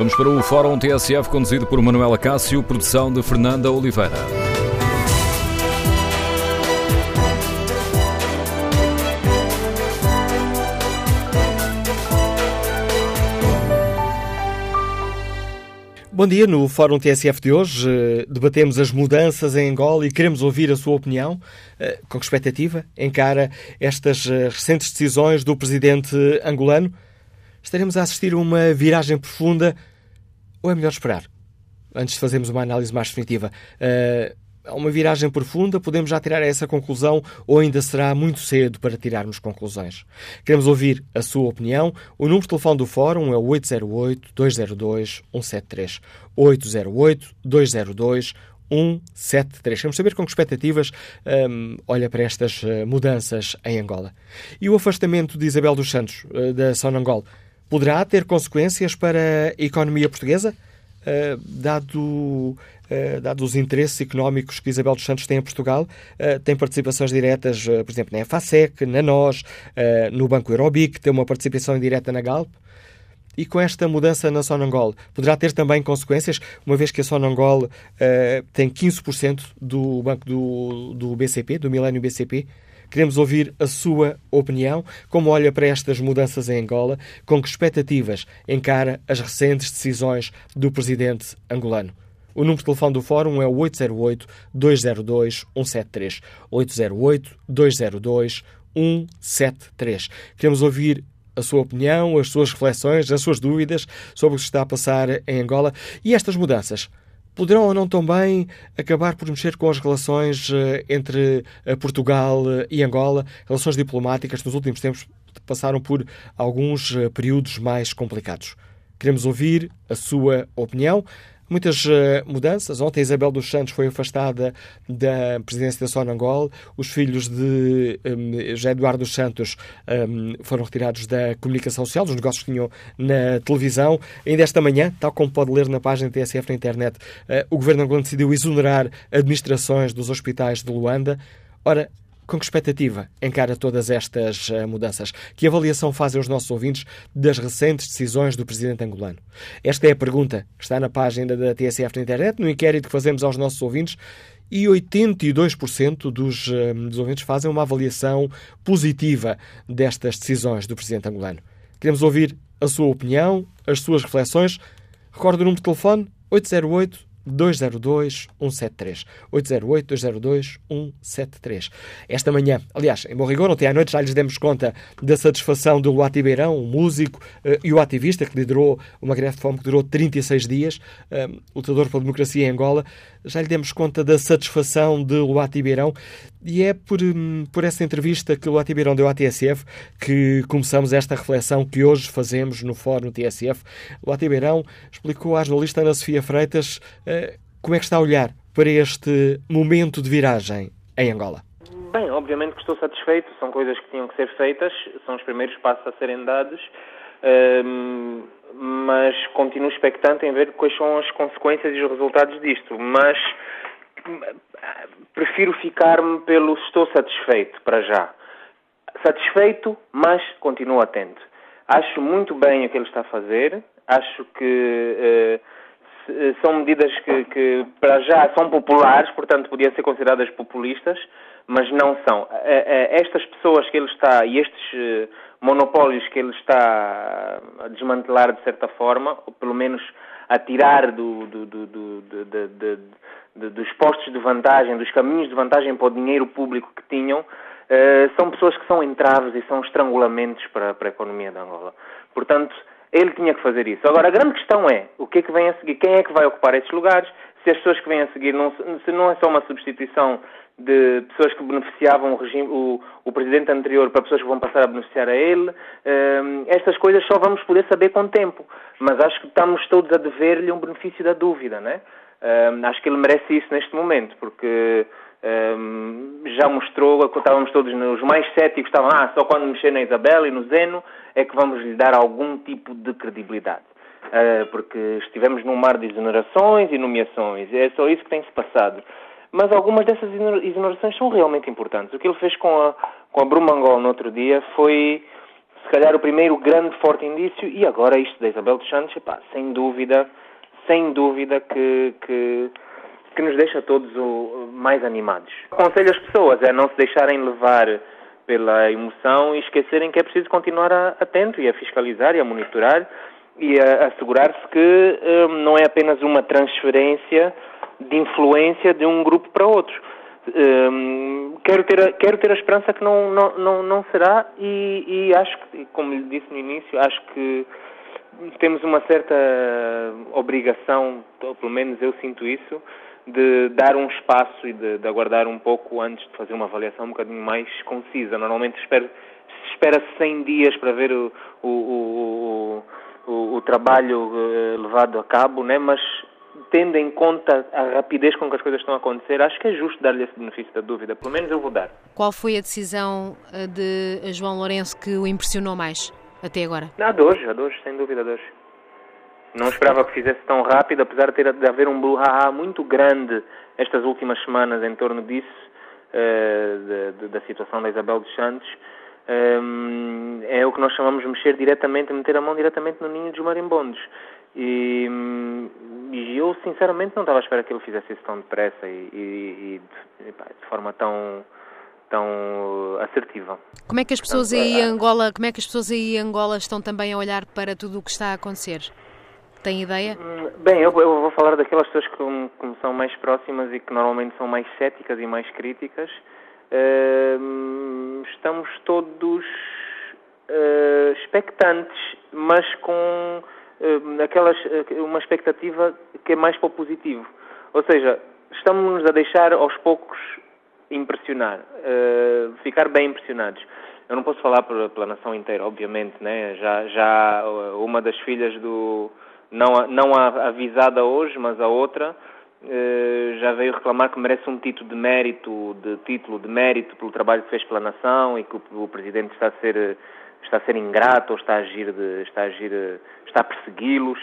Vamos para o Fórum TSF conduzido por Manuela Cássio, produção de Fernanda Oliveira. Bom dia, no Fórum TSF de hoje eh, debatemos as mudanças em Angola e queremos ouvir a sua opinião. Eh, com que expectativa encara estas eh, recentes decisões do presidente angolano? Estaremos a assistir a uma viragem profunda ou é melhor esperar? Antes de fazermos uma análise mais definitiva, a uma viragem profunda, podemos já tirar essa conclusão ou ainda será muito cedo para tirarmos conclusões? Queremos ouvir a sua opinião. O número de telefone do Fórum é o 808-202-173. 808-202-173. 173. Queremos saber com que expectativas um, olha para estas uh, mudanças em Angola. E o afastamento de Isabel dos Santos uh, da Sonangol poderá ter consequências para a economia portuguesa? Uh, dado Uh, dados os interesses económicos que Isabel dos Santos tem em Portugal, uh, tem participações diretas, por exemplo, na EFASEC, na NOS, no Banco Eurobic, tem uma participação indireta na Galp. E com esta mudança na Sonangol, poderá ter também consequências, uma vez que a Sonangol tem 15% do banco do, do BCP, do Milênio BCP, Queremos ouvir a sua opinião, como olha para estas mudanças em Angola, com que expectativas encara as recentes decisões do presidente angolano. O número de telefone do Fórum é o 808-202-173. 808-202-173. Queremos ouvir a sua opinião, as suas reflexões, as suas dúvidas sobre o que está a passar em Angola e estas mudanças poderão ou não também acabar por mexer com as relações eh, entre eh, Portugal eh, e Angola, relações diplomáticas que nos últimos tempos passaram por alguns períodos mais complicados. Queremos ouvir a sua opinião. Muitas uh, mudanças. Ontem Isabel dos Santos foi afastada da presidência da Sonangol. Os filhos de um, José Eduardo dos Santos um, foram retirados da comunicação social, dos negócios que tinham na televisão. Ainda esta manhã, tal como pode ler na página TSF na internet, uh, o governo angolano decidiu exonerar administrações dos hospitais de Luanda. Ora, com que expectativa encara todas estas uh, mudanças? Que avaliação fazem os nossos ouvintes das recentes decisões do presidente angolano? Esta é a pergunta que está na página da TSF na internet, no inquérito que fazemos aos nossos ouvintes, e 82% dos, uh, dos ouvintes fazem uma avaliação positiva destas decisões do presidente angolano. Queremos ouvir a sua opinião, as suas reflexões. Recordo o número de telefone 808 202 173. 808 202 173. Esta manhã, aliás, em bom rigor, ontem à noite já lhes demos conta da satisfação do Luati Beirão, um músico uh, e o ativista que liderou uma greve de fome que durou 36 dias, uh, lutador pela democracia em Angola. Já lhe demos conta da satisfação de Luati Beirão e é por, um, por essa entrevista que Luati Beirão deu à TSF que começamos esta reflexão que hoje fazemos no Fórum TSF. Luati Beirão explicou à jornalista Ana Sofia Freitas uh, como é que está a olhar para este momento de viragem em Angola. Bem, obviamente que estou satisfeito, são coisas que tinham que ser feitas, são os primeiros passos a serem dados, um, mas continuo expectante em ver quais são as consequências e os resultados disto. Mas prefiro ficar-me pelo estou satisfeito para já. Satisfeito, mas continuo atento. Acho muito bem o que ele está a fazer. Acho que uh, são medidas que, que, para já são populares, portanto podiam ser consideradas populistas, mas não são. Uh, uh, estas pessoas que ele está e estes monopólios que ele está a desmantelar de certa forma, ou pelo menos a tirar do, do, do, do, dos postos de vantagem, dos caminhos de vantagem para o dinheiro público que tinham, uh, são pessoas que são entraves e são estrangulamentos para, para a economia de Angola. Portanto, ele tinha que fazer isso. Agora, a grande questão é o que é que vem a seguir? Quem é que vai ocupar esses lugares? Se as pessoas que vêm a seguir não, se não é só uma substituição de pessoas que beneficiavam o, regime, o, o, presidente anterior para pessoas que vão passar a beneficiar a ele. Uh, estas coisas só vamos poder saber com o tempo. Mas acho que estamos todos a dever-lhe um benefício da dúvida, né? Uh, acho que ele merece isso neste momento, porque uh, já mostrou, estávamos todos, os mais céticos estavam, ah, só quando mexer na Isabel e no Zeno é que vamos lhe dar algum tipo de credibilidade. Uh, porque estivemos num mar de exonerações e nomeações, é só isso que tem-se passado mas algumas dessas exonerações são realmente importantes. O que ele fez com a, com a Brumangol no outro dia foi, se se calhar o primeiro grande forte indício, e agora isto da Isabel dos Santos, epá, sem dúvida, sem dúvida que, que, que nos deixa todos o, mais animados. Aconselho as pessoas a não se deixarem levar pela emoção e esquecerem que é preciso continuar a, atento e a fiscalizar e a monitorar e a assegurar-se que um, não é apenas uma transferência de influência de um grupo para outro. Um, quero, ter a, quero ter a esperança que não, não, não, não será e, e acho que, como lhe disse no início, acho que temos uma certa obrigação, ou pelo menos eu sinto isso, de dar um espaço e de, de, aguardar um pouco antes de fazer uma avaliação um bocadinho mais concisa. Normalmente espero, se espera 100 dias para ver o, o, o, o, trabalho eh, levado a cabo, né? mas tendo em conta a rapidez com que as coisas estão a acontecer, acho que é justo dar-lhe esse benefício da dúvida. Pelo menos eu vou dar. Qual foi a decisão eh, de João Lourenço que o impressionou mais até agora? A de hoje, a de hoje, sem dúvida, de hoje. Não esperava que fizesse tão rápido, apesar de, ter, de haver um brouhaha muito grande estas últimas semanas em torno disso, uh, de, de, da situação da Isabel dos Santos. Um, é o que nós chamamos de mexer diretamente, meter a mão diretamente no ninho dos marimbondos. E, e, eu, sinceramente, não estava à espera que ele fizesse isso tão depressa e, e, e de, de, forma tão tão assertiva. Como é que as pessoas Portanto, aí em Angola, como é que as pessoas aí em Angola estão também a olhar para tudo o que está a acontecer? Tem ideia? Hum, bem, eu, eu vou falar daquelas pessoas que, que me são mais próximas e que normalmente são mais céticas e mais críticas. Uh, estamos todos uh, expectantes, mas com uh, aquelas, uma expectativa que é mais para o positivo. Ou seja, estamos-nos a deixar aos poucos impressionar, ficar bem impressionados. Eu não posso falar pela, pela nação inteira, obviamente, né? Já, já uma das filhas do não, não a avisada hoje, mas a outra, eh, já veio reclamar que merece um título de mérito, de título de mérito pelo trabalho que fez pela nação e que o, o presidente está a ser está a ser ingrato ou está a agir de, está a agir está a persegui-los.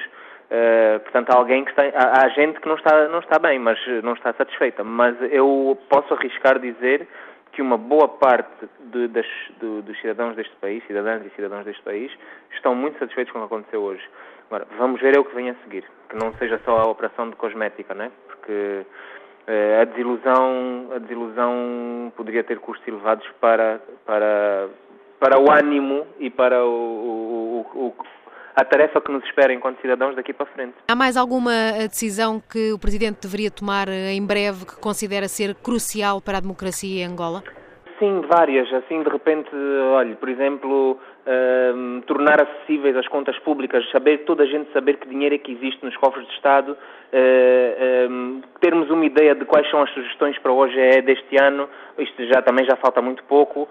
Uh, portanto, há alguém que está, há, há, gente que não está não está bem, mas não está satisfeita. Mas eu posso arriscar dizer que uma boa parte de, das, dos cidadãos deste país, cidadãs e cidadãos deste país, estão muito satisfeitos com o que aconteceu hoje. Agora, vamos ver é o que vem a seguir, que não seja só a operação de cosmética, né? Porque eh, a desilusão, a desilusão poderia ter custos elevados para, para, para o ânimo e para o, o, o, a tarefa que nos espera enquanto cidadãos daqui para frente. Há mais alguma eh, decisão que o Presidente deveria tomar eh, em breve que considera ser crucial para a democracia em Angola? Sim, várias. Assim, de repente, olha, por exemplo, uh, tornar acessíveis as contas públicas, saber toda a gente saber que dinheiro é que existe nos cofres de Estado, uh, termos uma ideia de quais são as sugestões para o OGE deste ano, isto já também já falta muito pouco,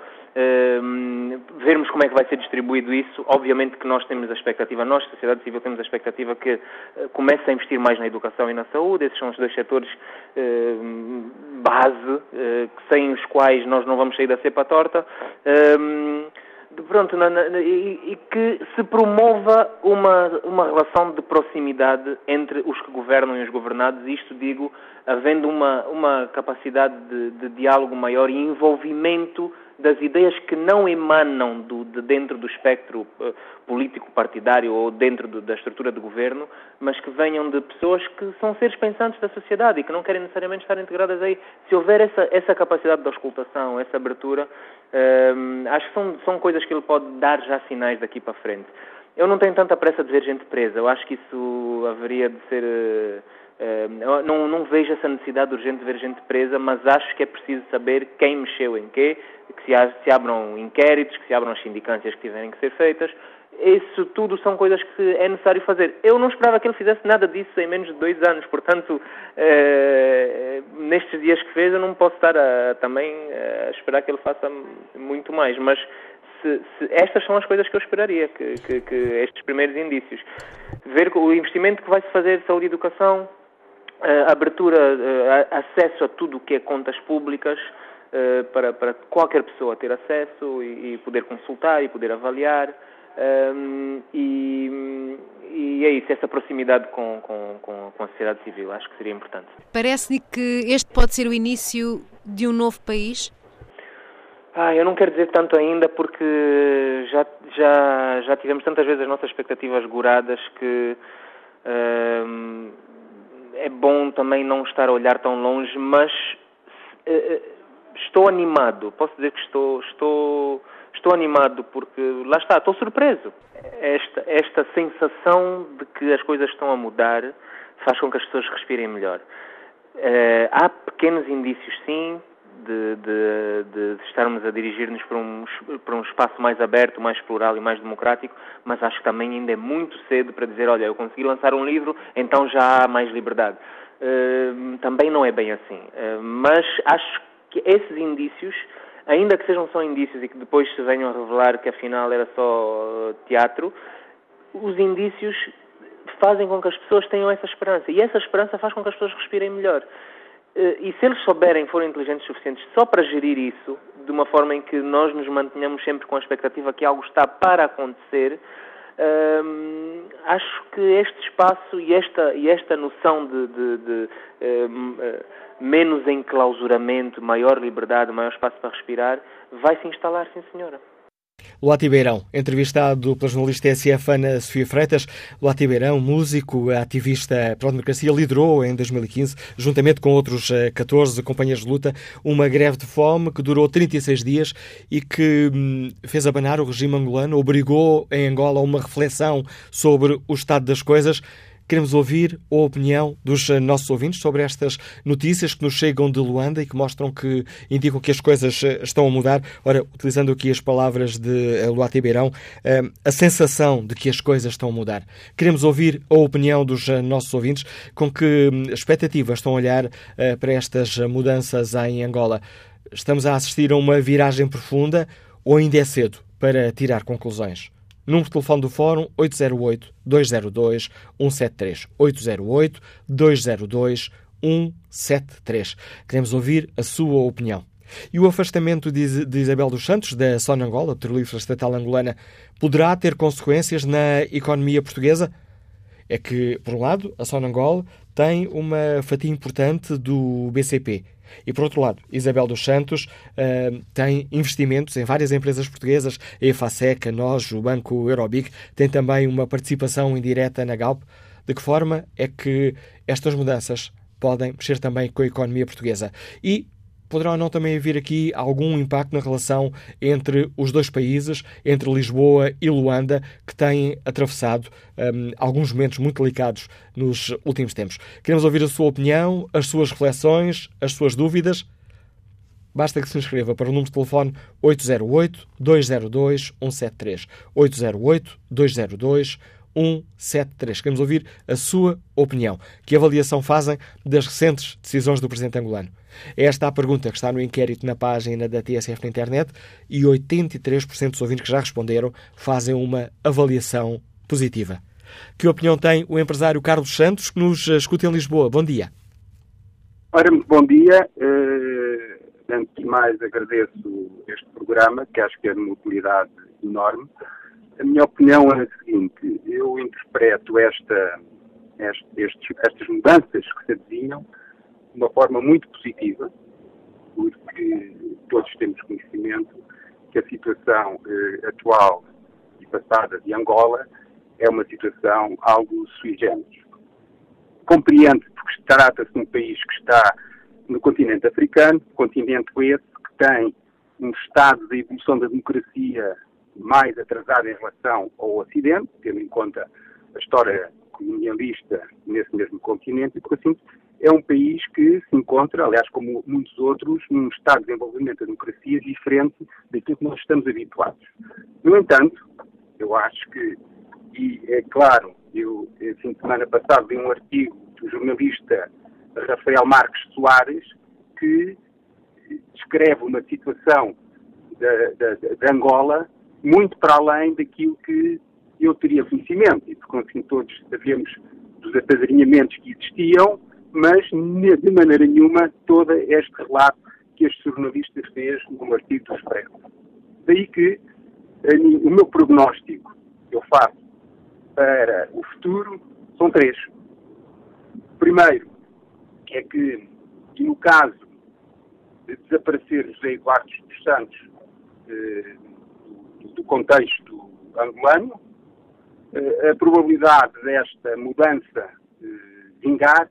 vermos como é que vai ser distribuído isso. Obviamente que nós temos a expectativa, nós, sociedade civil, temos a expectativa que uh, comece a investir mais na educação e na saúde. Esses são os dois setores uh, base, uh, sem os quais nós não vamos sair da cepa torta. pronto, na, na, e, e, que se promova uma, uma relação de proximidade entre os que governam e os governados, isto digo, havendo uma, uma capacidade de, de diálogo maior e envolvimento das ideias que não emanam do, de dentro do espectro uh, político partidário ou dentro do, da estrutura de governo, mas que venham de pessoas que são seres pensantes da sociedade e que não querem necessariamente estar integradas aí. Se houver essa, essa capacidade de auscultação, essa abertura, uh, acho que são, são coisas que ele pode dar já sinais daqui para frente. Eu não tenho tanta pressa de ver gente presa. Eu acho que isso haveria de ser. Uh, Uh, não, não, vejo essa necessidade urgente de ver gente presa, mas acho que é preciso saber quem mexeu em quê, que se, se abram inquéritos, que se abram as sindicâncias que tiverem que ser feitas. Isso tudo são coisas que é necessário fazer. Eu não esperava que ele fizesse nada disso em menos de dois anos, portanto, uh, nestes dias que fez, eu não posso estar a, também a esperar que ele faça muito mais, mas se, se, estas são as coisas que eu esperaria, que, que, que estes primeiros indícios. Ver o investimento que vai se fazer de saúde e educação, uh, abertura, acesso a tudo o que é contas públicas, uh, para, para, qualquer pessoa ter acesso e, e poder consultar e poder avaliar. Um, ehm, e, e, é isso, essa proximidade com, com, com, a sociedade civil, acho que seria importante. Parece-lhe que este pode ser o início de um novo país? Ah, eu não quero dizer tanto ainda porque já, já, já tivemos tantas vezes as nossas expectativas goradas que uh, é bom também não estar a olhar tão longe, mas uh, estou animado. Posso dizer que estou, estou, estou animado porque lá está, estou surpreso. Esta, esta sensação de que as coisas estão a mudar faz com que as pessoas respirem melhor. Uh, há pequenos indícios, sim, de, de, de estarmos a dirigir-nos para um, para um espaço mais aberto, mais plural e mais democrático, mas acho que também ainda é muito cedo para dizer, olha, eu consegui lançar um livro, então já há mais liberdade. Uh, também não é bem assim. Uh, mas acho que esses indícios, ainda que sejam só indícios e que depois se venham a revelar que afinal era só teatro, os indícios fazem com que as pessoas tenham essa esperança. E essa esperança faz com que as pessoas respirem melhor. Eh, e se eles souberem, forem inteligentes suficientes só para gerir isso, de uma forma em que nós nos mantenhamos sempre com a expectativa que algo está para acontecer, acho que este espaço e esta, e esta noção de, de, de hum, menos enclausuramento, maior liberdade, maior espaço para respirar, vai se instalar, sim senhora. Luati Beirão, entrevistado pela jornalista SF Ana Sofia Freitas. Luati Beirão, músico, ativista pela democracia, liderou em 2015, juntamente com outros 14 eh, companheiros de luta, uma greve de fome que durou 36 dias e que hum, fez abanar o regime angolano, obrigou em Angola a uma reflexão sobre o estado das coisas. Queremos ouvir a opinião dos eh, nossos ouvintes sobre estas notícias que nos chegam de Luanda e que mostram que indicam que as coisas eh, estão a mudar. Ora, utilizando aqui as palavras de eh, Luati Beirão, a sensação de que as coisas estão a mudar. Queremos ouvir a opinião dos nossos ouvintes, com que hum, expectativas estão a olhar para estas mudanças em Angola. Estamos a assistir a uma viragem profunda ou ainda é cedo para tirar conclusões? Número de telefone do Fórum 808-202-173. 808-202-173. Queremos ouvir a sua opinião. E o afastamento de Isabel dos Santos da Sonangola, petrolífera estatal angolana, poderá ter consequências na economia portuguesa? É que, por um lado, a Sonangola tem uma fatia importante do BCP, e por outro lado, Isabel dos Santos uh, tem investimentos em várias empresas portuguesas, a EFASEC, a NOS, o Banco Eurobic, tem também uma participação indireta na Galp. De que forma é que estas mudanças podem mexer também com a economia portuguesa? E poderá ou não também haver aqui algum impacto na relação entre os dois países, entre Lisboa e Luanda, que têm atravessado um, alguns momentos muito delicados nos últimos tempos. Queremos ouvir a sua opinião, as suas reflexões, as suas dúvidas. Basta que se inscreva para o número de telefone 808-202-173. 808-202-173. 173. Queremos ouvir a sua opinião. Que avaliação fazem das recentes decisões do Presidente angolano? É esta a pergunta que está no inquérito na página da TSF na internet e 83% dos ouvintes que já responderam fazem uma avaliação positiva. Que opinião tem o empresário Carlos Santos, que nos escuta em Lisboa? Bom dia. Ora, muito bom dia. Uh, antes de mais, agradeço este programa, que acho que é de uma utilidade enorme. A minha opinião é a seguinte: eu interpreto esta, este, estes, estas mudanças que se adivinham de uma forma muito positiva, porque todos temos conhecimento que a situação eh, atual e passada de Angola é uma situação algo sui generis. Compreende, porque trata-se de um país que está no continente africano, continente esse que tem um estado de evolução da democracia mais atrasada em relação ao Ocidente, tendo em conta a história colonialista nesse mesmo continente, e por assim é um país que se encontra, aliás, como muitos outros, num estado de desenvolvimento da democracia diferente daquilo que nós estamos habituados. No entanto, eu acho que, e é claro, eu, assim, semana passada, li um artigo do jornalista Rafael Marques Soares, que descreve uma situação de Angola muito para além daquilo que eu teria conhecimento, e por conseguinte todos sabemos dos apadrinhamentos que existiam, mas de maneira nenhuma todo este relato que este jornalista fez no artigo do Expresso. Daí que o meu prognóstico que eu faço para o futuro são três. Primeiro, é que, no caso de desaparecer José Eduardo dos Santos do contexto angolano, a probabilidade desta mudança vingar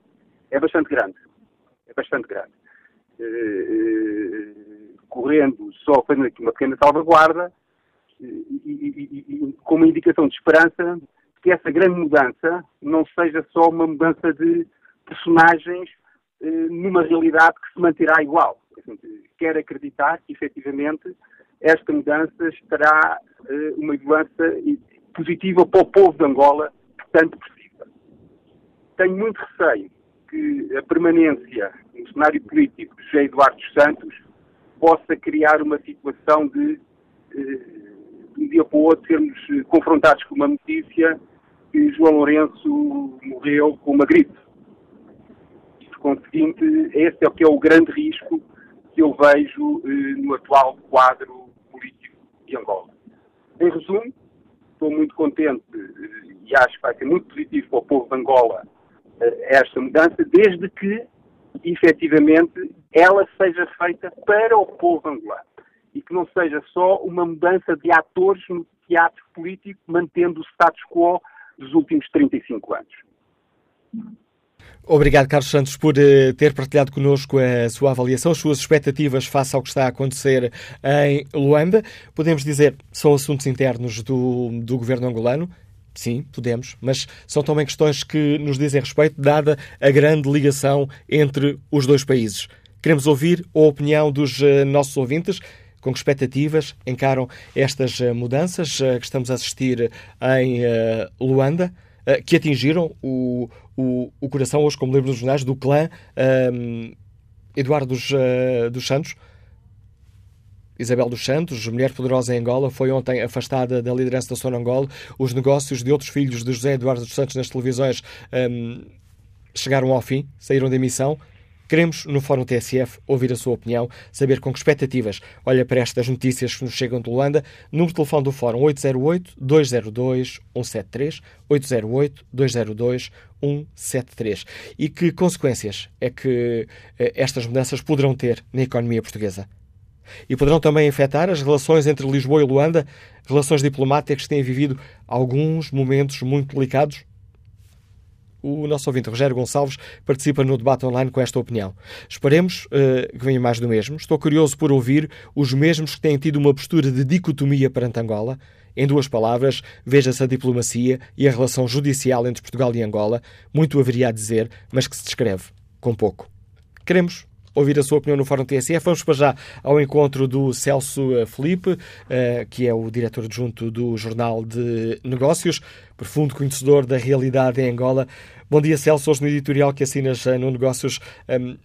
é bastante grande. É bastante grande. Correndo, só fazendo aqui uma pequena salvaguarda, e, com uma indicação de esperança que essa grande mudança não seja só uma mudança de personagens eh, numa realidade que se manterá igual. Quero acreditar que, efetivamente, esta mudança estará eh, uma mudança positiva para o povo de Angola que tanto precisa. Tenho muito receio que a permanência no cenário político de José Eduardo Santos possa criar uma situação de, eh, de um dia para o outro, sermos confrontados com uma notícia que João Lourenço morreu com uma gripe. Por conseguinte, esse é o que é o grande risco que eu vejo eh, no atual quadro Angola. Em resumo, estou muito contente eh, e acho que vai ser muito positivo para o povo de Angola eh, esta mudança, desde que, efetivamente, ela seja feita para o povo angolano e que não seja só uma mudança de atores no teatro político, mantendo o status quo dos últimos 35 anos. Obrigado, Carlos Santos, por uh, ter partilhado connosco a sua avaliação, as suas expectativas face ao que está a acontecer em Luanda. Podemos dizer são assuntos internos do, do governo angolano? Sim, podemos, mas são também questões que nos dizem respeito, dada a grande ligação entre os dois países. Queremos ouvir a opinião dos uh, nossos ouvintes. Com que expectativas encaram estas uh, mudanças que estamos a assistir em Luanda? Eh, que atingiram o, o, o, coração, hoje, como lembro nos jornais, do clã um, ehm, Eduardo dos, uh, dos Santos. Isabel dos Santos, mulher poderosa em Angola, foi ontem afastada da liderança da Sonangol. Os negócios de outros filhos de José Eduardo dos Santos nas televisões um, ehm, chegaram ao fim, saíram de emissão. Queremos, no Fórum TSF, ouvir a sua opinião, saber com que expectativas olha para estas notícias que nos chegam de Luanda. Número de telefone do Fórum 808-202-173, 808-202-173. E que consequências é que eh, estas mudanças poderão ter na economia portuguesa? E poderão também afetar as relações entre Lisboa e Luanda, relações diplomáticas que têm vivido alguns momentos muito delicados? O nosso ouvinte Rogério Gonçalves participa no debate online com esta opinião. Esperemos uh, que venha mais do mesmo. Estou curioso por ouvir os mesmos que têm tido uma postura de dicotomia perante Angola. Em duas palavras, veja-se a diplomacia e a relação judicial entre Portugal e Angola. Muito haveria a dizer, mas que se descreve com pouco. Queremos ouvir a sua opinião no Fórum TSF. Vamos para já ao encontro do Celso eh, Felipe, eh, que é o diretor adjunto do Jornal de Negócios, profundo conhecedor da realidade em Angola. Bom dia, Celso. Hoje no editorial que assinas eh, no Negócios, um,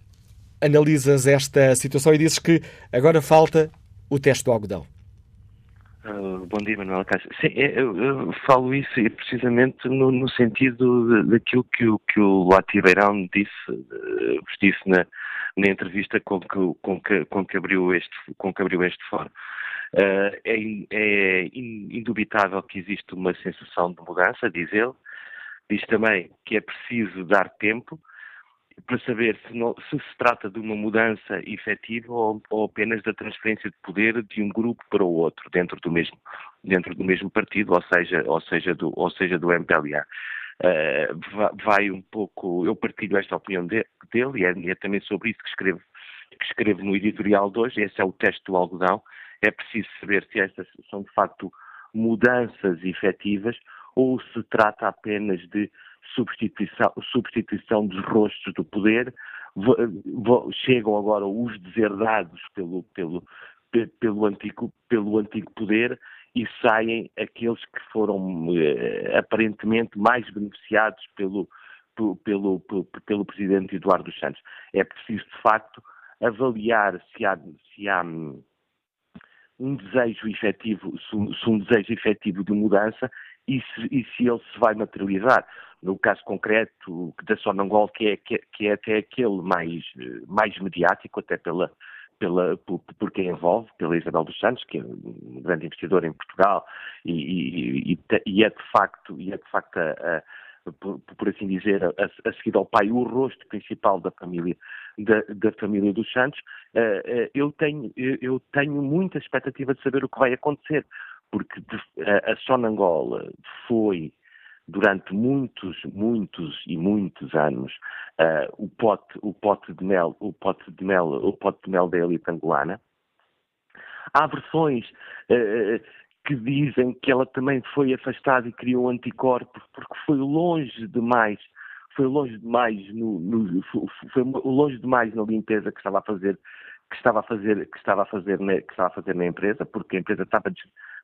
analisas esta situação e dizes que agora falta o teste do algodão. Uh, bom dia, Manuel Cássio. Sim, eu, eu, falo isso precisamente no, no sentido daquilo que o, que o Lati Beirão disse, uh, disse na, na entrevista com que, com que, com que, abriu, este, com que abriu este fórum. Uh, é, é indubitável que existe uma sensação de mudança, diz ele. Diz também que é preciso dar tempo para saber se, não, se, se trata de uma mudança efetiva ou, ou, apenas da transferência de poder de um grupo para o outro dentro do mesmo, dentro do mesmo partido, ou seja, ou seja, do, ou seja, do MPLA. Uh, vai um pouco, eu partilho esta opinião de, dele e é, é, também sobre isso que escrevo, que escrevo no editorial de hoje, esse é o teste do algodão, é preciso saber se estas são de facto mudanças efetivas ou se trata apenas de substituição, substituição dos rostos do poder, chegam agora os deserdados pelo, pelo, pelo, antigo, pelo antigo poder e saem aqueles que foram eh, aparentemente mais beneficiados pelo, pelo, pelo, pelo presidente Eduardo Santos. É preciso, de facto, avaliar se há, se há hum, um desejo efetivo, se um desejo efetivo de mudança e se, e se ele se vai materializar. No caso concreto da Sonangol, que é, que, é até aquele mais, mais mediático, até pela, pela, por, por, quem envolve, pela Isabel dos Santos, que é um grande investidor em Portugal, e, e, e é de facto, e é de facto a, a, por, por, assim dizer, a, a, seguir ao pai, o rosto principal da família, da, da família dos Santos, uh, eu, tenho, eu tenho muita expectativa de saber o que vai acontecer, porque a Sonangola foi durante muitos, muitos e muitos anos uh, o pote, o pote de mel, o pote de mel, o pote de mel da elite angolana. Há versões uh, que dizem que ela também foi afastada e criou anticorpos porque foi longe demais, foi longe demais no, no foi longe demais na limpeza que estava a fazer que estava a fazer que estava a fazer na, que estava a fazer na empresa porque a empresa estava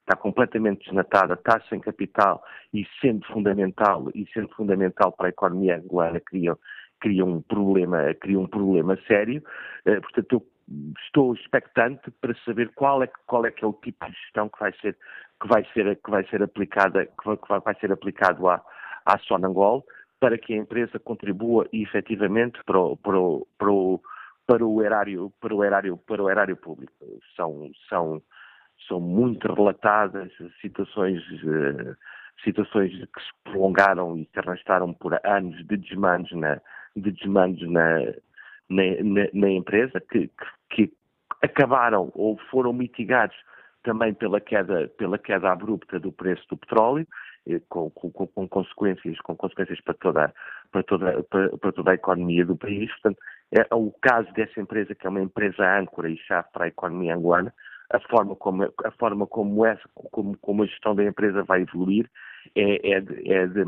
está completamente desnatada, está sem capital e sendo fundamental e sendo fundamental para a economia angolana cria, cria um problema cria um problema sério uh, portanto eu estou expectante para saber qual é, qual é que é o tipo de gestão que vai ser, que vai ser, que vai ser aplicada, que vai, que vai ser aplicado à, à Sonangol, para que a empresa contribua efetivamente para o, para o, para o, para o erário, para o erário, para o erário público. São, são, são muito relatadas situações, uh, situações que se prolongaram e se arrastaram por anos de desmandos na, de desmandos na, na, na, na empresa, que, que, acabaram ou foram mitigados também pela queda, pela queda abrupta do preço do petróleo, eh, com, com, com consequências, com consequências para toda, para, toda, para, para, toda a economia do país. Portanto, é o caso dessa empresa, que é uma empresa âncora e chave para a economia angolana, a forma como, a forma como, essa, como, como a gestão da empresa vai evoluir é, é, de, é, de,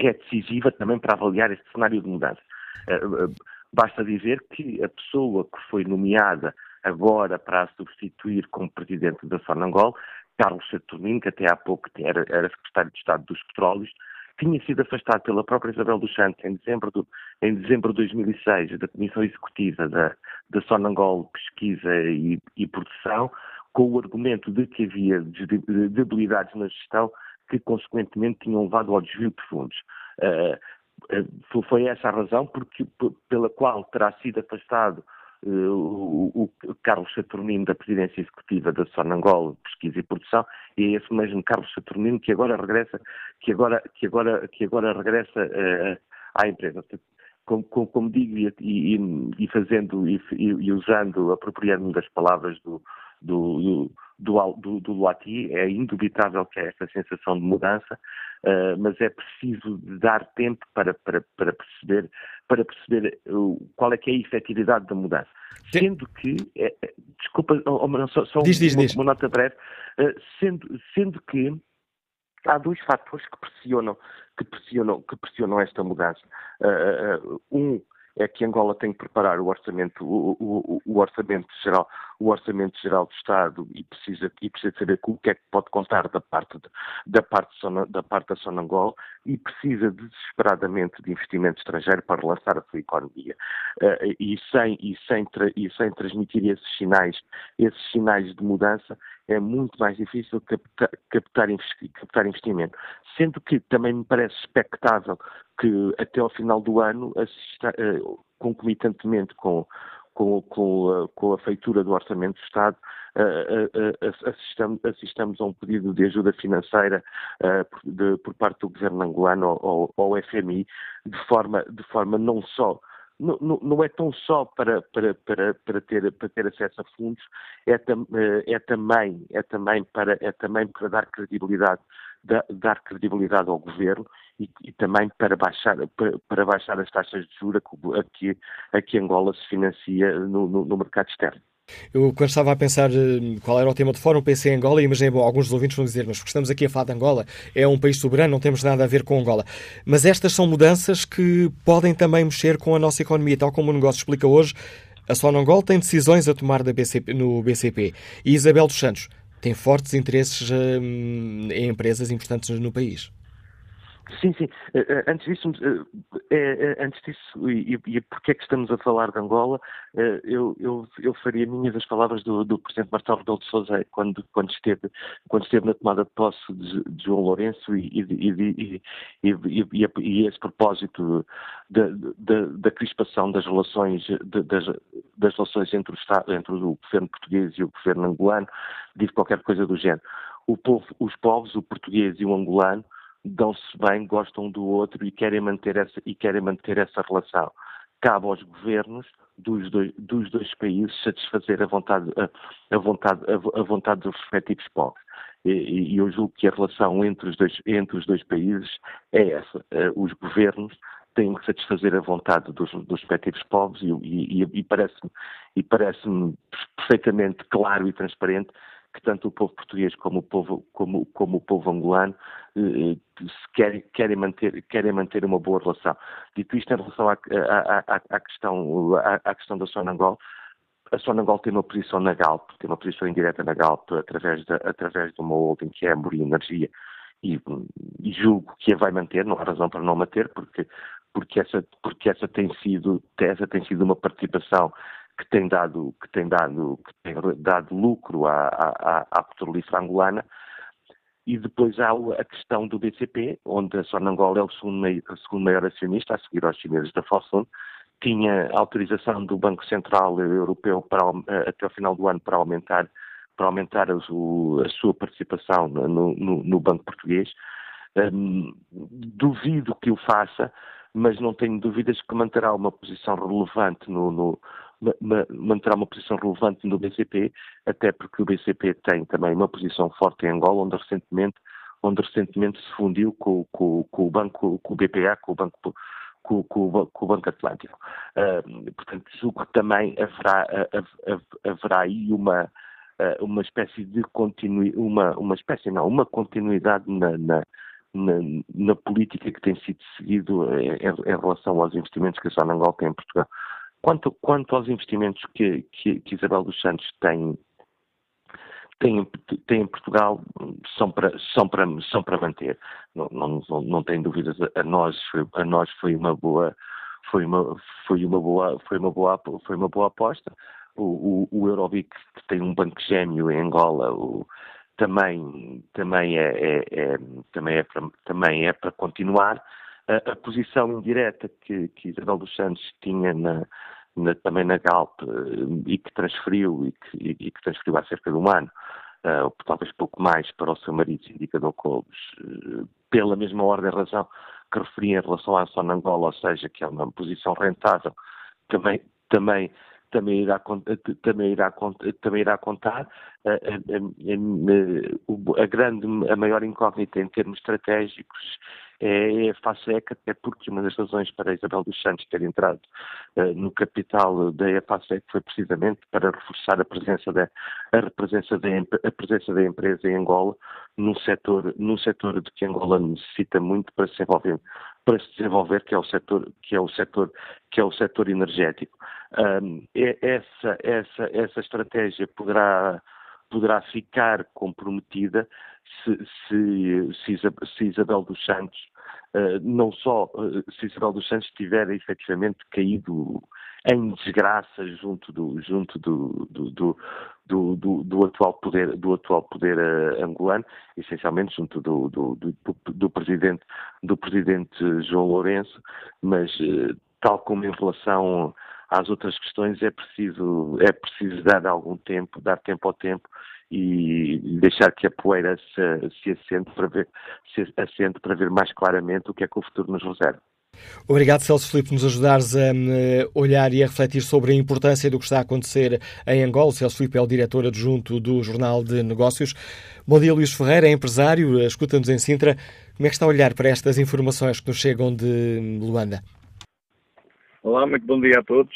é decisiva também para avaliar este cenário de mudança. Eh, eh, Basta dizer que a pessoa que foi nomeada agora para substituir como presidente da Sonangol, Carlos Saturnino, que até há pouco era, era secretário de Estado dos Petróleos, tinha sido afastado pela própria Isabel dos Santos em dezembro, do, em dezembro de 2006 da Comissão Executiva da, da Sonangol Pesquisa e, e Produção, com o argumento de que havia debilidades na gestão que, consequentemente, tinham levado ao desvio de fundos. Uh, foi essa a razão porque, pela qual terá sido afastado o, o, Carlos Saturnino da presidência executiva da Sonangol Pesquisa e Produção e é esse mesmo Carlos Saturnino que agora regressa que agora que agora que agora regressa uh, à empresa. Como, como, como digo e, e fazendo e, e usando apropriando-me das palavras do, do, do, do, do Luati, é indubitável que há esta sensação de mudança, uh, mas é preciso dar tempo para, para, para perceber, para perceber uh, qual é que é a efetividade da mudança. Sendo que, é, desculpa, oh, oh só, só diz, diz, uma, diz. uma, nota breve, sendo, sendo que há dois fatores que pressionam, que pressionam, que pressionam esta mudança. um é que Angola tem que preparar o orçamento, o, o, o, orçamento geral, o orçamento geral do Estado e precisa, e precisa saber o que é que pode contar da parte, de, da parte, da parte da Sonangol e precisa desesperadamente de investimento estrangeiro para relançar a sua economia. Uh, e, sem, e, sem e sem transmitir esses sinais, esses sinais de mudança, é muito mais difícil captar, captar, captar investimento. Sendo que também me parece expectável que até ao final do ano, assista, uh, concomitantemente com, com, com, a, com, a, feitura do Orçamento do Estado, uh, uh, assistamos, assistamos, a um pedido de ajuda financeira de, por parte do governo angolano ao, ao FMI, de forma, de forma não só não, não, é tão só para, para, para, para, ter, para ter acesso a fundos, é, tam, é, também, é, também para, é também para dar credibilidade, dar credibilidade ao governo e, e também para baixar, para, para, baixar as taxas de juros a que, a que Angola se financia no, no, no mercado externo. Eu, quando estava a pensar eh, qual era o tema de fórum, pensei em Angola e imaginei, bom, alguns dos ouvintes vão dizer, mas estamos aqui a falar de Angola, é um país soberano, não temos nada a ver com Angola. Mas estas são mudanças que podem também mexer com a nossa economia, tal como o negócio explica hoje. A Sonangol tem decisões a tomar BCP, no BCP e Isabel dos Santos tem fortes interesses hum, em empresas importantes no país. Sim, sim. Eh, eh, antes disso, eh, antes disso e, e porque é que estamos a falar de Angola, eu, eu, eu faria minhas as palavras do, do Presidente Marcelo Rebelo de Sousa quando, quando, esteve, quando esteve na tomada de posse de, João Lourenço e, e, e, e, esse propósito da, crispação das relações, das, das relações entre o, Estado, entre o governo português e o governo angolano, disse qualquer coisa do género. O povo, os povos, o português e o angolano, dão-se bem, gostam do outro e querem manter essa, e querem manter essa relação. cabe aos governos dos dois, dos dois países satisfazer a vontade, a, a vontade, a, a, vontade dos respectivos povos. E, e, eu julgo que a relação entre os dois, entre os dois países é essa. Uh, os governos têm que satisfazer a vontade dos, dos respectivos povos e, e, e parece-me parece perfeitamente claro e transparente que tanto o povo português como o povo, como, como o povo angolano eh, querem, querem, manter, querem manter uma boa relação. Dito isto, em relação à, à, à, questão, à, à questão da Sonangol, a Sonangol tem uma posição na Galp, tem uma posição indireta na Galp através de, através de uma holding que é a Moria Energia e, e, julgo que a vai manter, não há razão para não manter, porque, porque, essa, porque essa, tem sido, essa tem sido uma participação que tem dado, que tem dado, que tem dado lucro à, à, à petrolífera angolana. E depois há a questão do BCP, onde a Sonangol é o segundo, maior, segundo maior acionista, a seguir aos chineses da Fosun, tinha autorização do Banco Central Europeu para, até o final do ano para aumentar, para aumentar a, a sua participação no, no, no Banco Português. Um, duvido que o faça, mas não tenho dúvidas que manterá uma posição relevante no, no, manterá uma posição relevante no BCP, até porque o BCP tem também uma posição forte em Angola, onde recentemente, onde recentemente se fundiu com, com, com o banco, com o BPA, com o banco com, com, com, o Banco Atlântico. Uh, portanto, julgo que também haverá, haverá aí uma, uma espécie de continuidade, uma, uma espécie, não, uma continuidade na, na, na, na, política que tem sido seguido em, em, relação aos investimentos que a Angola tem em Portugal. Quanto, quanto aos investimentos que, que, que Isabel dos Santos tem, tem, tem em Portugal, são para, são para, são para manter. Não, não, não tem dúvidas, a nós, a nós foi uma boa, foi uma, foi uma boa, foi uma boa, foi uma boa aposta. O, o, o Eurobic, que tem um banco gêmeo em Angola, o, também, também, é, é, é, também, é para, também é para continuar. A, a posição indireta que, que Isabel dos Santos tinha na, na, também na Galp eh, e que transferiu e que, e, e que transferiu há cerca de um ano, uh, talvez pouco mais para o seu marido Indicador Colbes, uh, pela mesma ordem de razão que referi em relação à zona Angola, ou seja, que é uma posição rentável, também, também também irá, também irá, também irá contar. A, a, a, a, grande, a maior incógnita em termos estratégicos é, é a FASEC, até porque uma das razões para a Isabel dos Santos ter entrado uh, no capital da EFASEC foi precisamente para reforçar a presença da, a presença da, a presença da empresa em Angola, num setor, num setor de que Angola necessita muito para se desenvolver, para se desenvolver que é o setor, que é o setor, que é o setor energético. Um, é, essa, essa, essa estratégia poderá poderá ficar comprometida se, se, se Isabel dos Santos não só se Isabel dos Santos tiver efetivamente caído em desgraça junto do junto do, do, do, do, atual poder do atual poder uh, angolano essencialmente junto do, do, do, do, presidente do presidente João Lourenço mas tal como em relação às outras questões é preciso é preciso dar algum tempo dar tempo ao tempo e deixar que a poeira se, se, assente para ver, se assente para ver mais claramente o que é que o futuro nos reserva. Obrigado, Celso Filipe, por nos ajudares a hum, olhar e a refletir sobre a importância do que está a acontecer em Angola. O Celso Filipe é o diretor adjunto do Jornal de Negócios. Bom dia, Luís Ferreira, é empresário, escuta-nos em Sintra. Como é que está a olhar para estas informações que nos chegam de Luanda? Olá, muito bom dia a todos.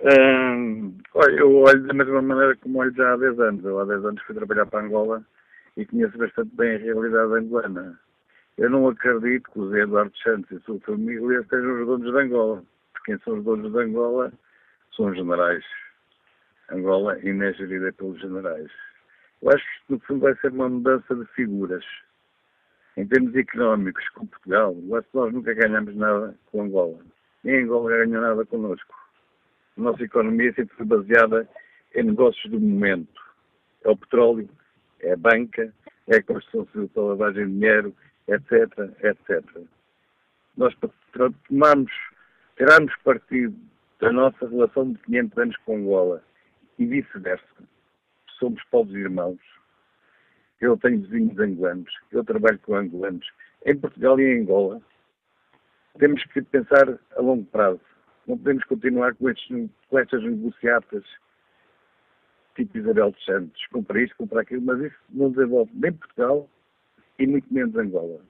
Olha, eu olho da mesma maneira como olho já há 10 anos. Eu há 10 anos fui trabalhar para Angola e conheço bastante bem a realidade angolana. Eu não acredito que o Zé Eduardo Santos e a sua família sejam os donos de Angola. Quem são os donos de Angola são os generais. Angola ainda é gerida pelos generais. Eu acho que no fundo vai ser uma mudança de figuras. Em termos económicos, com Portugal, eu acho que nós nunca ganhamos nada com Angola. Nem Angola ganhou nada connosco. A nossa economia sempre foi baseada em negócios do momento. É o petróleo, é a banca, é a construção civil para lavagem de dinheiro, etc, etc. Nós, para tomarmos, tirarmos partido da nossa relação de 500 anos com Angola e vice-versa, somos povos irmãos. Eu tenho vizinhos angolanos, eu trabalho com angolanos. Em Portugal e em Angola, temos que pensar a longo prazo Não podemos continuar com, estes, com estas negociatas tipo Isabel dos Santos. Compra isto, compra aquilo, mas isso não desenvolve nem Portugal e muito menos Angola.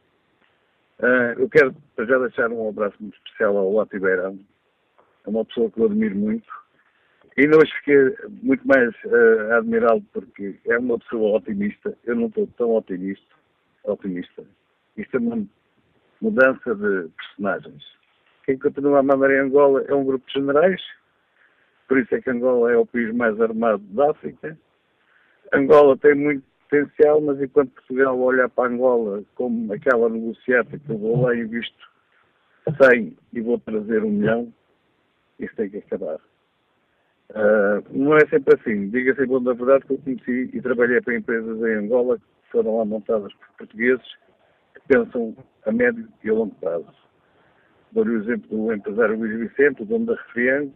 Uh, eu quero já deixar um abraço muito especial ao Otto Beirão. É uma pessoa que eu admiro muito. E hoje fiquei muito mais uh, a admirá-lo porque é uma pessoa otimista. Eu não estou tão otimista. otimista. Isto é uma mudança de personagens. Quem continua a mandar em Angola é um grupo de generais, por isso é que Angola é o país mais armado da África. Angola tem muito potencial, mas enquanto Portugal olha para Angola como aquela negociata que eu vou lá e visto 100 e vou trazer um milhão, isso tem que acabar. Uh, não é sempre assim. Diga-se bom da verdade que eu conheci e trabalhei para empresas em Angola que foram lá montadas por portugueses que pensam a médio e a longo prazo. Dou-lhe o exemplo do empresário Luís Vicente, o dono da Refriango,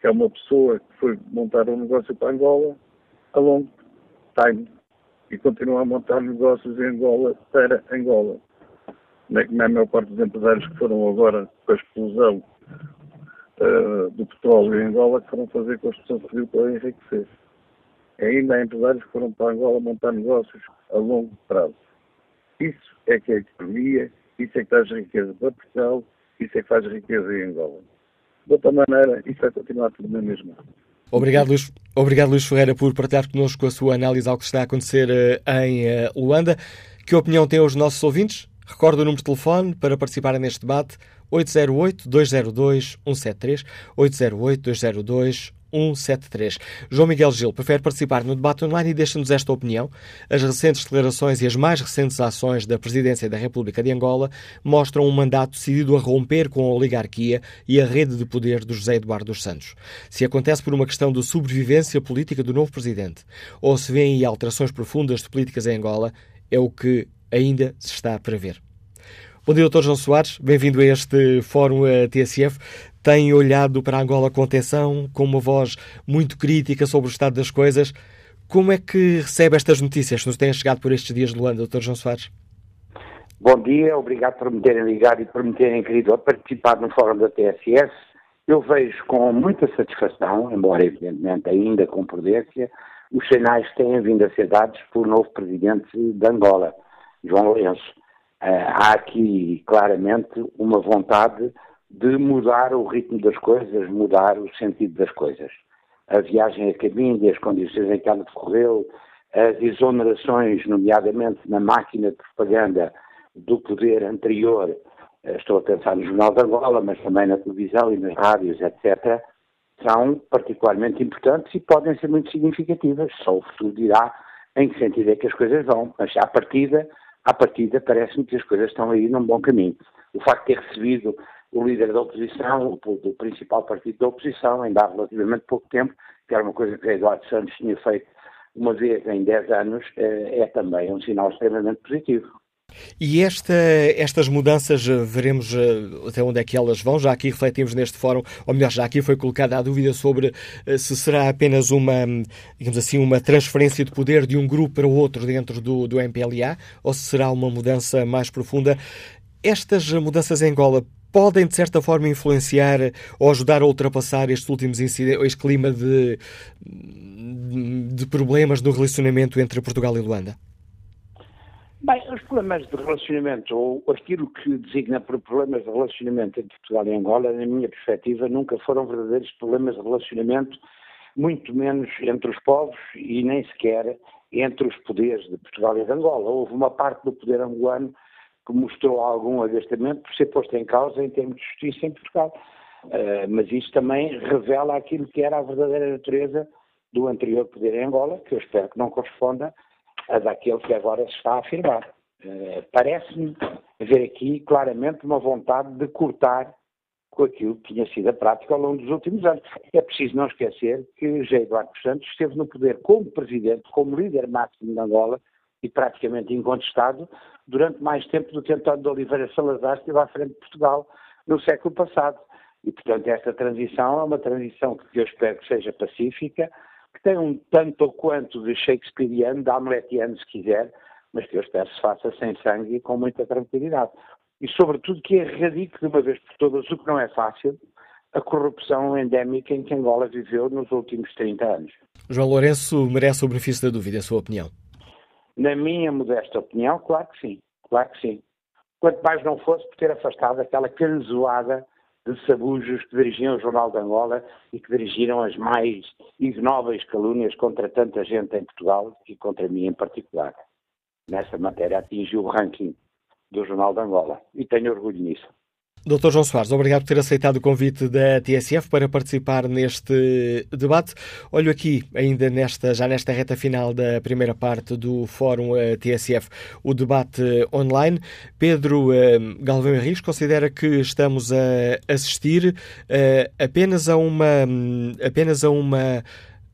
que é uma pessoa que foi montar um negócio para Angola a longo time e continua a montar negócios em Angola para Angola. Não é como a maior parte dos empresários que foram agora com a explosão uh, do petróleo em Angola que foram fazer construção civil para enriquecer. Ainda há empresários que foram para Angola montar negócios a longo prazo. Isso é que é a economia, isso é que traz riqueza para Portugal, isso é que faz riqueza em Angola. De outra maneira, isso vai continuar tudo na mesma. Obrigado, Luís. Obrigado, Luís Ferreira, por partilhar connosco a sua análise ao que está a acontecer uh, em uh, Luanda. Que opinião têm os nossos ouvintes? Recordo o número de telefone para participarem neste debate: 808-202-173, 808-202-173. 173. João Miguel Gil prefere participar no debate online e deixa-nos esta opinião. As recentes declarações e as mais recentes ações da Presidência da República de Angola mostram um mandato decidido a romper com a oligarquia e a rede de poder do José Eduardo dos Santos. Se acontece por uma questão de sobrevivência política do novo Presidente ou se vêem alterações profundas de políticas em Angola, é o que ainda se está a prever. Bom dia, Dr. João Soares. Bem-vindo a este Fórum eh, TSF. Tem olhado para Angola com atenção, com uma voz muito crítica sobre o estado das coisas. Como é que recebe estas notícias que nos têm chegado por estes dias de Luanda, Dr. João Soares? Bom dia, obrigado por me terem ligado e por me terem querido participar no Fórum da TSS. Eu vejo com muita satisfação, embora evidentemente ainda com prudência, os sinais que têm vindo a ser dados pelo novo presidente de Angola, João Lourenço. Eh, há aqui claramente uma vontade de mudar o ritmo das coisas, mudar o sentido das coisas. A viagem a caminho, as condições em que ela decorreu, as exonerações, nomeadamente na máquina de propaganda do poder anterior, eh, estou a pensar no Jornal de Angola, mas também na televisão e nas rádios, etc., são particularmente importantes e podem ser muito significativas. Só o futuro dirá em que sentido é que as coisas vão. Mas à partida, à partida parece-me que as coisas estão aí num bom caminho. O facto de ter recebido o líder da oposição, o, principal partido da oposição, ainda há relativamente pouco tempo, que era uma coisa que Eduardo Santos tinha feito uma vez em 10 anos, é, é também um sinal extremamente positivo. E esta, estas mudanças, eh, veremos eh, até onde é que elas vão. Já aqui refletimos neste fórum, ou melhor, já aqui foi colocada a dúvida sobre se será apenas uma, digamos assim, uma transferência de poder de um grupo para o outro dentro do, do MPLA, ou se será uma mudança mais profunda. Estas mudanças em Angola podem, de certa forma, influenciar ou ajudar a ultrapassar estes últimos incidentes, este clima de, de problemas no relacionamento entre Portugal e Luanda? Bem, os problemas de relacionamento, ou aquilo que designa por problemas de relacionamento entre Portugal e Angola, na minha perspectiva, nunca foram verdadeiros problemas de relacionamento, muito menos entre os povos e nem sequer entre os poderes de Portugal e de Angola. Houve uma parte do poder angolano que mostrou algum agastamento por ser posto em causa em termos de justiça em Portugal. Uh, mas isso também revela aquilo que era a verdadeira natureza do anterior poder em Angola, que eu espero que não corresponda a daquele que agora se está a afirmar. Uh, Parece-me haver aqui claramente uma vontade de cortar com aquilo que tinha sido a prática ao longo dos últimos anos. É preciso não esquecer que José Eduardo Santos esteve no poder como presidente, como líder máximo de Angola, e praticamente incontestado, durante mais tempo do que António de Oliveira Salazar esteve à frente de Portugal no século passado. E, portanto, esta transição é uma transição que eu espero que seja pacífica, que tem um tanto ou quanto de shakespeariano, de hamletiano, se quiser, mas que eu espero se faça sem sangue e com muita tranquilidade. E, sobretudo, que erradique de uma vez por todas o que não é fácil, a corrupção endémica em que Angola viveu nos últimos 30 anos. João Lourenço merece o benefício da dúvida, a sua opinião? Na minha modesta opinião, claro que sim, claro que sim. Quanto mais não fosse por ter afastado aquela canzoada de sabujos que dirigiam o Jornal de Angola e que dirigiram as mais ignóveis calúnias contra tanta gente em Portugal e contra mim em particular. Nessa matéria atingiu o ranking do Jornal de Angola e tenho orgulho nisso. Dr. João Soares, obrigado por ter aceitado o convite da TSF para participar neste debate. Olho aqui, ainda nesta, já nesta reta final da primeira parte do Fórum eh, TSF, o debate online. Pedro eh, Galvão Henriques considera que estamos a assistir eh, apenas a uma, apenas a uma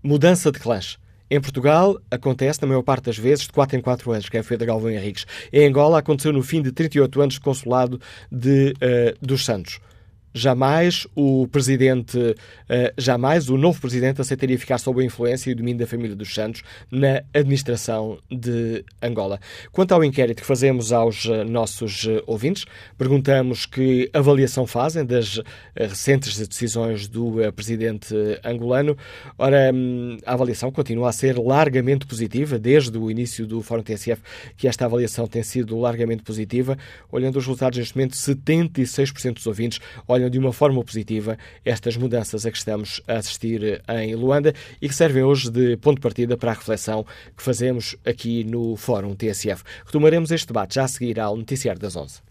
mudança de clãs em Portugal, acontece, na maior parte das vezes, de 4 em 4 anos, que é a de Galvão Henriques. Em Angola, aconteceu no fim de 38 anos de consulado de, uh, dos Santos jamais o presidente, eh, jamais o novo presidente aceitaria ficar sob a influência e o domínio da família dos Santos na administração de Angola. Quanto ao inquérito que fazemos aos eh, nossos eh, ouvintes, perguntamos que avaliação fazem das recentes decisões do presidente angolano. Ora, hum, a avaliação continua a ser largamente positiva, desde o início do Fórum TSF, que esta avaliação tem sido largamente positiva. Olhando os resultados neste momento, 76% dos ouvintes olham de uma forma positiva estas mudanças a que estamos a assistir em Luanda e que servem hoje de ponto de partida para a reflexão que fazemos aqui no Fórum TSF. Retomaremos este debate já a seguir ao Noticiário das 11.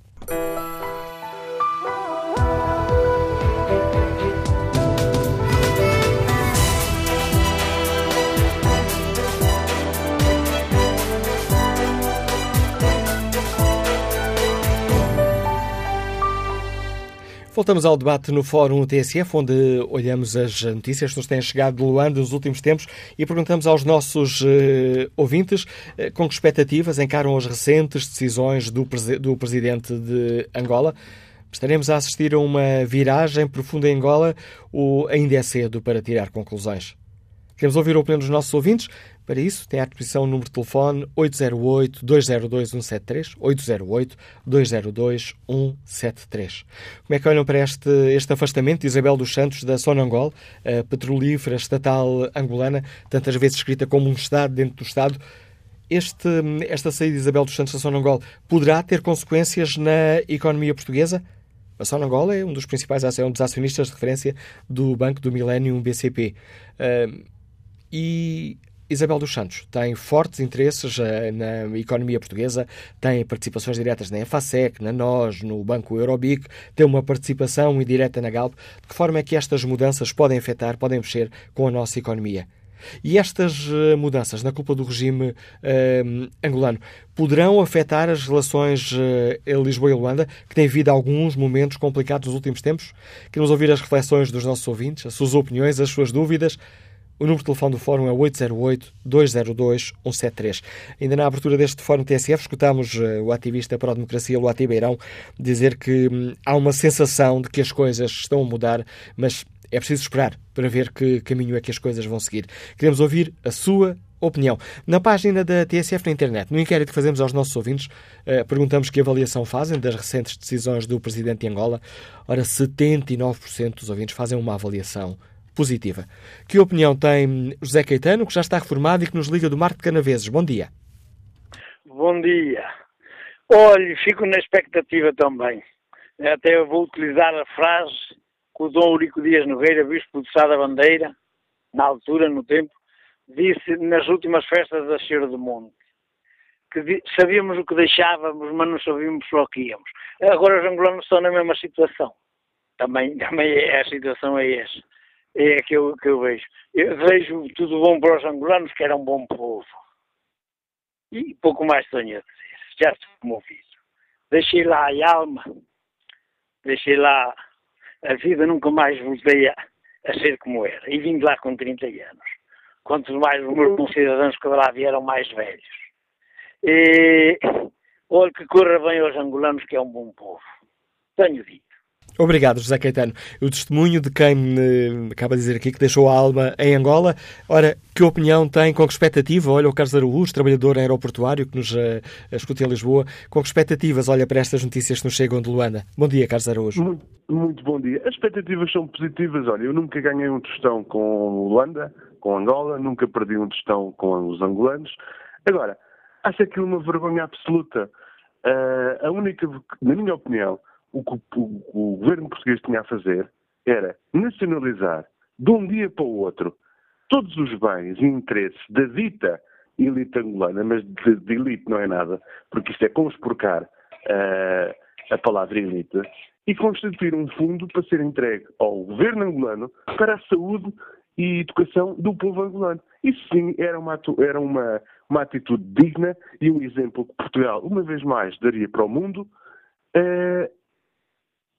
Voltamos ao debate no Fórum TSF, onde olhamos as notícias que nos têm chegado de Luanda nos últimos tempos e perguntamos aos nossos uh, ouvintes uh, com que expectativas encaram as recentes decisões do, do presidente de Angola. Estaremos a assistir a uma viragem profunda em Angola ou ainda é cedo para tirar conclusões? Queremos ouvir a opinião dos nossos ouvintes. Para isso, tem à disposição o número de telefone 808-202-173, 808-202-173. Como é que olham para este, este afastamento de Isabel dos Santos da Sonangol, a petrolífera estatal angolana, tantas vezes escrita como um Estado dentro do Estado? Este, esta saída de Isabel dos Santos da Sonangol poderá ter consequências na economia portuguesa? A Sonangol é um dos principais acionistas de referência do Banco do Millennium BCP. Uh, e Isabel dos Santos tem fortes interesses uh, na economia portuguesa, tem participações diretas na EFASEC, na NOS, no Banco Eurobic, tem uma participação indireta na Galp. De que forma é que estas mudanças podem afetar, podem mexer com a nossa economia? E estas uh, mudanças, na culpa do regime uh, angolano, poderão afetar as relações uh, Lisboa e Luanda, que têm havido alguns momentos complicados nos últimos tempos? Queremos ouvir as reflexões dos nossos ouvintes, as suas opiniões, as suas dúvidas. O número de telefone do Fórum é 808-202-173. Ainda na abertura deste Fórum TSF, escutámos uh, o ativista para a democracia, Luati Beirão, dizer que hum, há uma sensação de que as coisas estão a mudar, mas é preciso esperar para ver que caminho é que as coisas vão seguir. Queremos ouvir a sua opinião. Na página da TSF na internet, no inquérito que fazemos aos nossos ouvintes, uh, perguntamos que avaliação fazem das recentes decisões do presidente de Angola. Ora, 79% dos ouvintes fazem uma avaliação positiva. Que opinião tem José Caetano, que já está reformado e que nos liga do Mar de Canaveses? Bom dia. Bom dia. Olhe, fico na expectativa também. Até vou utilizar a frase que o Dom Eurico Dias Nogueira, bispo de Sá da Bandeira, na altura, no tempo, disse nas últimas festas da Senhora do Monte. Que sabíamos o que deixávamos, mas não sabíamos só o que íamos. Agora os angolanos estão na mesma situação. Também, também é, a situação é essa é que eu, que eu vejo. Eu vejo tudo bom para os angolanos, que era um bom povo. E pouco mais tenho a dizer. Já estou comovido. Deixei lá a alma, deixei lá a vida, nunca mais voltei a, a ser como era. E vim de lá com 30 anos. Quanto mais os meus cidadãos que lá vieram mais velhos. E olha que corra bem aos angolanos, que é um bom povo. Tenho dito. Obrigado, José Caetano. O testemunho de quem me acaba de dizer aqui que deixou a alma em Angola. Ora, que opinião tem, com que expectativa, olha o Carlos Araújo, trabalhador aeroportuário que nos uh, escuta em Lisboa, com que expectativas olha para estas notícias que nos chegam de Luanda? Bom dia, Carlos Araújo. Muito, muito bom dia. As expectativas são positivas. Olha, eu nunca ganhei um tostão com Luanda, com Angola, nunca perdi um tostão com os angolanos. Agora, acho aquilo uma vergonha absoluta. Uh, a única, na minha opinião, o que o, o, governo português tinha a fazer era nacionalizar de um dia para o outro todos os bens e interesses da dita elite angolana, mas de, de elite não é nada, porque isto é conspurcar uh, a palavra elite, e constituir um fundo para ser entregue ao governo angolano para a saúde e educação do povo angolano. Isso sim era uma, era uma, uma atitude digna e um exemplo que Portugal, uma vez mais, daria para o mundo. Uh,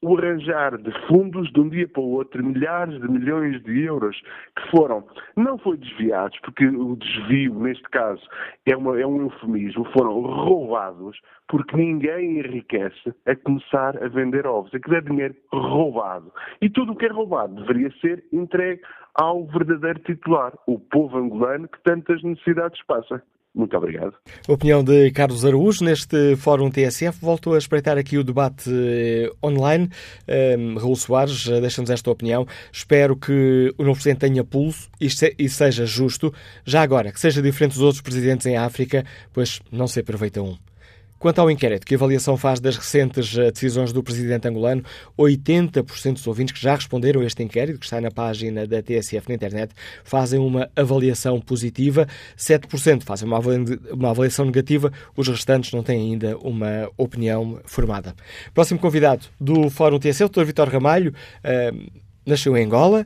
o arranjar de fundos de um dia para o outro, milhares de milhões de euros que foram, não foi desviados, porque o desvio, neste caso, é, uma, é um eufemismo, foram roubados, porque ninguém enriquece a começar a vender ovos. Aquilo é dinheiro roubado. E tudo o que é roubado deveria ser entregue ao verdadeiro titular, o povo angolano que tantas necessidades passa. Muito obrigado. opinião de Carlos Araújo neste Fórum TSF. Volto a espreitar aqui o debate eh, online. Um, Raul Soares, eh, deixa-nos esta opinião. Espero que o novo Presidente tenha pulso e seja justo. Já agora, que seja diferente dos outros presidentes em África, pois não se aproveita um. Quanto ao inquérito, que avaliação faz das recentes eh, decisões do presidente angolano? 80% dos ouvintes que já responderam a este inquérito, que está na página da TSF na internet, fazem uma avaliação positiva, 7% fazem uma avaliação negativa, os restantes não têm ainda uma opinião formada. Próximo convidado do Fórum TSF, o Dr. Vitor Ramalho, uh, nasceu em Angola,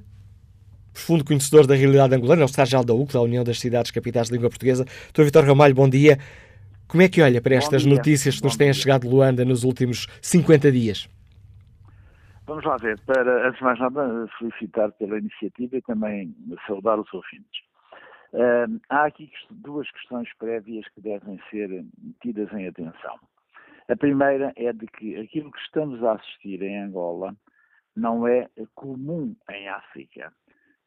profundo conhecedor da realidade angolana, é o estágio da UC, da União das Cidades Capitais de Língua Portuguesa. Dr. Vitor Ramalho, bom dia. Como é que olha para estas notícias que nos têm chegado de Luanda nos últimos 50 dias? Vamos lá ver. Para, antes de mais nada, felicitar pela iniciativa e também saudar os ouvintes. Uh, há aqui duas questões prévias que devem ser tidas em atenção. A primeira é de que aquilo que estamos a assistir em Angola não é comum em África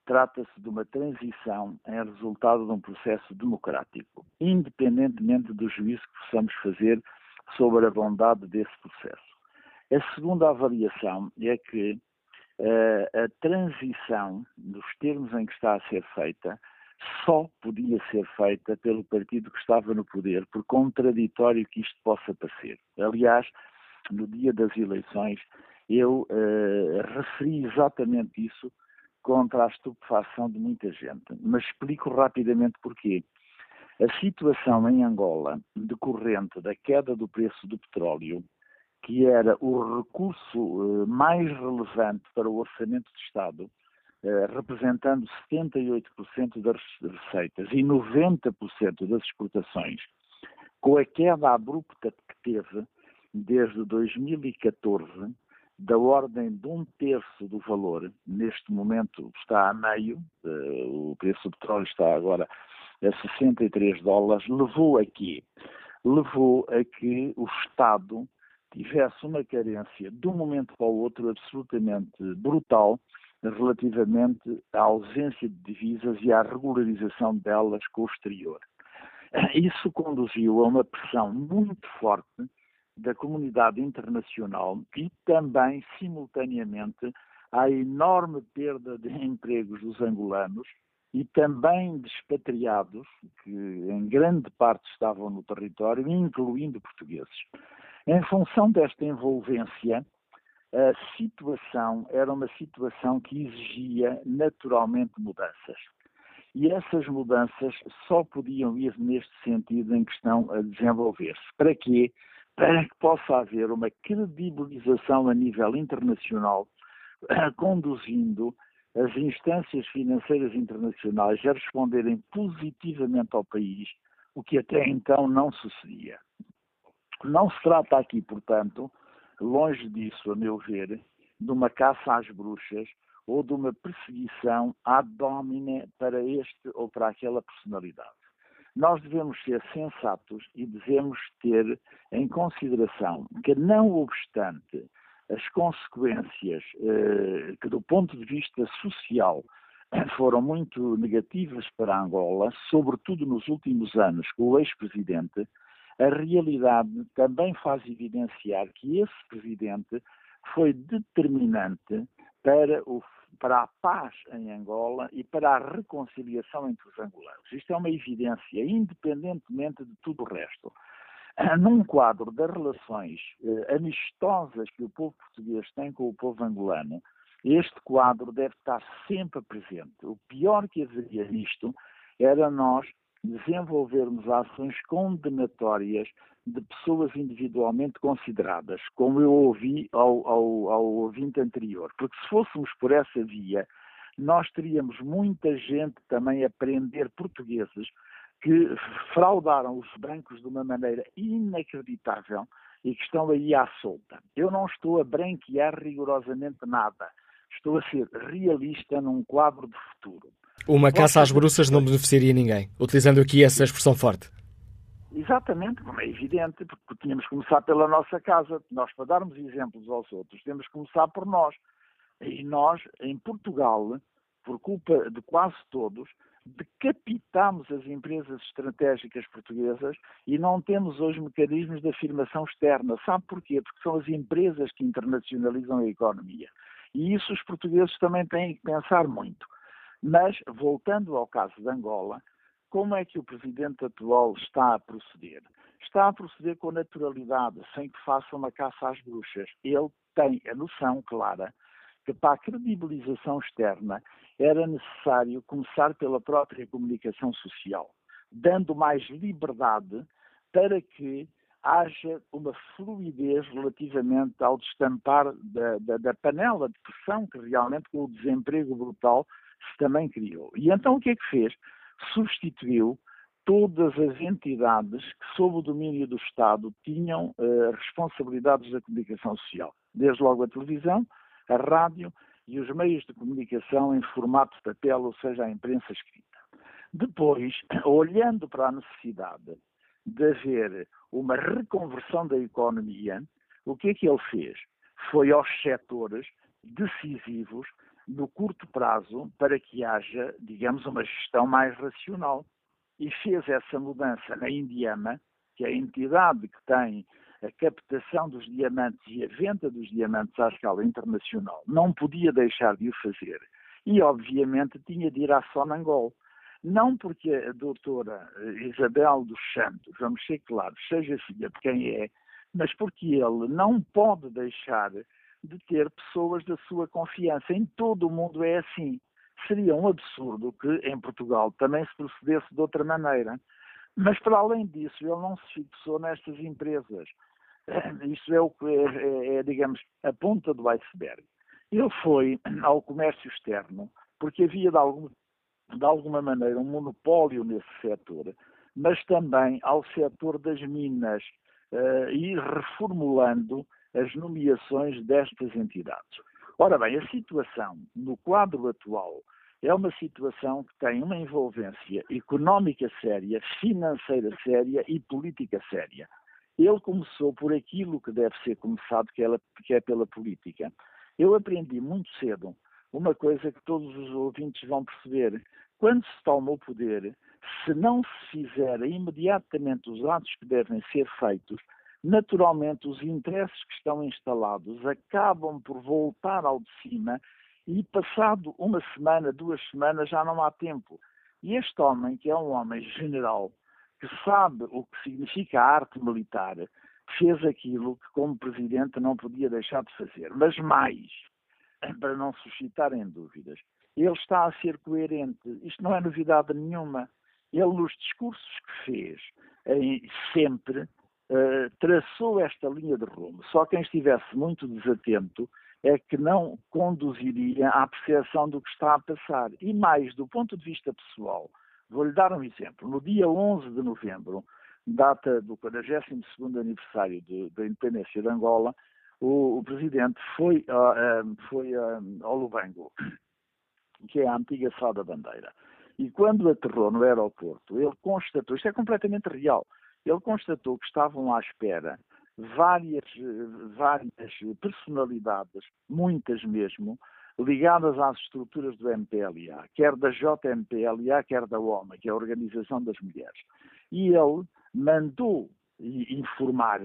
trata-se de uma transição em resultado de um processo democrático, independentemente do juízo que possamos fazer sobre a bondade desse processo. A segunda avaliação é que uh, a transição, nos termos em que está a ser feita, só podia ser feita pelo partido que estava no poder, por contraditório que isto possa parecer. Aliás, no dia das eleições, eu uh, referi exatamente isso contra a estupefação de muita gente. Mas explico rapidamente porquê. A situação em Angola, decorrente da queda do preço do petróleo, que era o recurso eh, mais relevante para o orçamento de Estado, eh, representando 78% das receitas e 90% das exportações, com a queda abrupta que teve desde 2014, da ordem de um terço do valor, neste momento está a meio, uh, o preço do petróleo está agora a 63 dólares, levou a quê? Levou a que o Estado tivesse uma carência de um momento para o outro absolutamente brutal relativamente à ausência de divisas e à regularização delas com o exterior. Isso conduziu a uma pressão muito forte da comunidade internacional e também, simultaneamente, à enorme perda de empregos dos angolanos e também de expatriados, que em grande parte estavam no território, incluindo portugueses. Em função desta envolvência, a situação era uma situação que exigia naturalmente mudanças. E essas mudanças só podiam ir neste sentido em que estão a desenvolver-se. Para quê? Para que possa haver uma credibilização a nível internacional, conduzindo as instâncias financeiras internacionais a responderem positivamente ao país, o que até então não sucedia. Não se trata aqui, portanto, longe disso, a meu ver, de uma caça às bruxas ou de uma perseguição ad hominem para este ou para aquela personalidade. Nós devemos ser sensatos e devemos ter em consideração que, não obstante as consequências eh, que, do ponto de vista social, foram muito negativas para Angola, sobretudo nos últimos anos, com o ex-presidente, a realidade também faz evidenciar que esse presidente foi determinante para, o, para a paz em Angola e para a reconciliação entre os angolanos. Isto é uma evidência, independentemente de tudo o resto. Num quadro das relações eh, amistosas que o povo português tem com o povo angolano, este quadro deve estar sempre presente. O pior que haveria nisto era nós desenvolvermos ações condenatórias de pessoas individualmente consideradas, como eu ouvi ao, ao, ao ouvinte anterior. Porque se fôssemos por essa via, nós teríamos muita gente também a prender portugueses que fraudaram os bancos de uma maneira inacreditável e que estão aí à solta. Eu não estou a branquear rigorosamente nada estou a ser realista num quadro de futuro. Uma caça às bruxas não beneficiaria ninguém, utilizando aqui essa expressão forte. Exatamente, como é evidente, porque tínhamos que começar pela nossa casa. Nós, para darmos exemplos aos outros, temos que começar por nós. E nós, em Portugal, por culpa de quase todos, decapitamos as empresas estratégicas portuguesas e não temos hoje mecanismos de afirmação externa. Sabe porquê? Porque são as empresas que internacionalizam a economia. E isso os portugueses também têm que pensar muito. Mas, voltando ao caso de Angola, como é que o presidente atual está a proceder? Está a proceder com naturalidade, sem que faça uma caça às bruxas. Ele tem a noção clara que para a credibilização externa era necessário começar pela própria comunicação social, dando mais liberdade para que haja uma fluidez relativamente ao destampar da, da, da, panela de pressão que realmente com o desemprego brutal também criou. E então o que é que fez? Substituiu todas as entidades que, sob o domínio do Estado, tinham uh, responsabilidades da comunicação social. Desde logo a televisão, a rádio e os meios de comunicação em formato papel, ou seja, a imprensa escrita. Depois, olhando para a necessidade de haver uma reconversão da economia, o que é que ele fez? Foi aos setores decisivos no curto prazo para que haja, digamos, uma gestão mais racional. E fez essa mudança na Indiama, que é a entidade que tem a captação dos diamantes e a venda dos diamantes à escala internacional, não podia deixar de o fazer. E, obviamente, tinha de ir à Sonangol. Não porque a doutora Isabel dos Santos, vamos ser claros, seja filha de quem é, mas porque ele não pode deixar de ter pessoas da sua confiança. Em todo o mundo é assim. Seria um absurdo que em Portugal também se procedesse de outra maneira. Mas, para além disso, ele não se fixou nestas empresas. Isso é o que é, é, é, digamos, a ponta do iceberg. Ele foi ao comércio externo porque havia de algum de alguma maneira, um monopólio nesse setor, mas também ao setor das minas uh, e reformulando as nomeações destas entidades. Ora bem, a situação no quadro atual é uma situação que tem uma envolvência económica séria, financeira séria e política séria. Ele começou por aquilo que deve ser começado, que é, é pela política. Eu aprendi muito cedo uma coisa que todos os ouvintes vão perceber. Quando se toma o poder, se não se fizerem imediatamente os atos que devem ser feitos, naturalmente os interesses que estão instalados acabam por voltar ao de cima e passado uma semana, duas semanas, já não há tempo. E este homem, que é um homem general, que sabe o que significa a arte militar, fez aquilo que, como presidente, não podia deixar de fazer. Mas mais, para não suscitarem dúvidas. Ele está a ser coerente. Isto não é novidade nenhuma. Ele, nos discursos que fez, sempre uh, traçou esta linha de rumo. Só quem estivesse muito desatento é que não conduziria à percepção do que está a passar. E mais, do ponto de vista pessoal, vou-lhe dar um exemplo. No dia 11 de novembro, data do 42º aniversário de, da independência de Angola, o, o presidente foi, uh, foi uh, ao Lubango, que é a antiga Sá da Bandeira. E quando aterrou no aeroporto, ele constatou, isto é completamente real, ele constatou que estavam à espera várias, várias personalidades, muitas mesmo, ligadas às estruturas do MPLA, quer da JMPLA, quer da OMA, que é a Organização das Mulheres. E ele mandou informar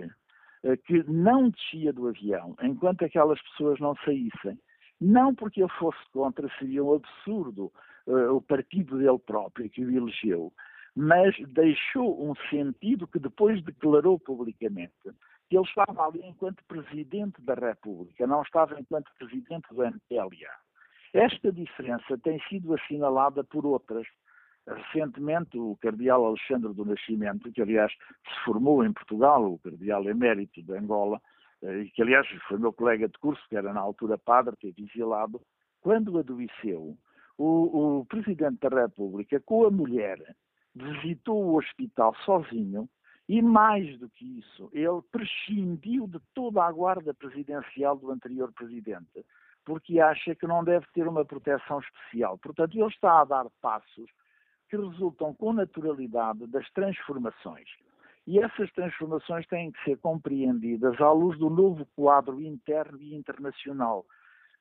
eh, que não descia do avião enquanto aquelas pessoas não saíssem. Não porque ele fosse contra, seria um absurdo uh, o partido dele próprio que o elegeu, mas deixou um sentido que depois declarou publicamente que ele estava ali enquanto Presidente da República, não estava enquanto Presidente do MPLA. Esta diferença tem sido assinalada por outras. Recentemente, o cardeal Alexandre do Nascimento, que aliás se formou em Portugal, o cardeal emérito de Angola, eh, e que aliás foi meu colega de curso, que era na altura padre, teve exilado, quando adoeceu, o, o Presidente da República, com a mulher, visitou o hospital sozinho e, mais do que isso, ele prescindiu de toda a guarda presidencial do anterior Presidente, porque acha que não deve ter uma proteção especial. Portanto, ele está a dar passos que resultam com naturalidade das transformações. E essas transformações têm que ser compreendidas à luz do novo quadro interno e internacional.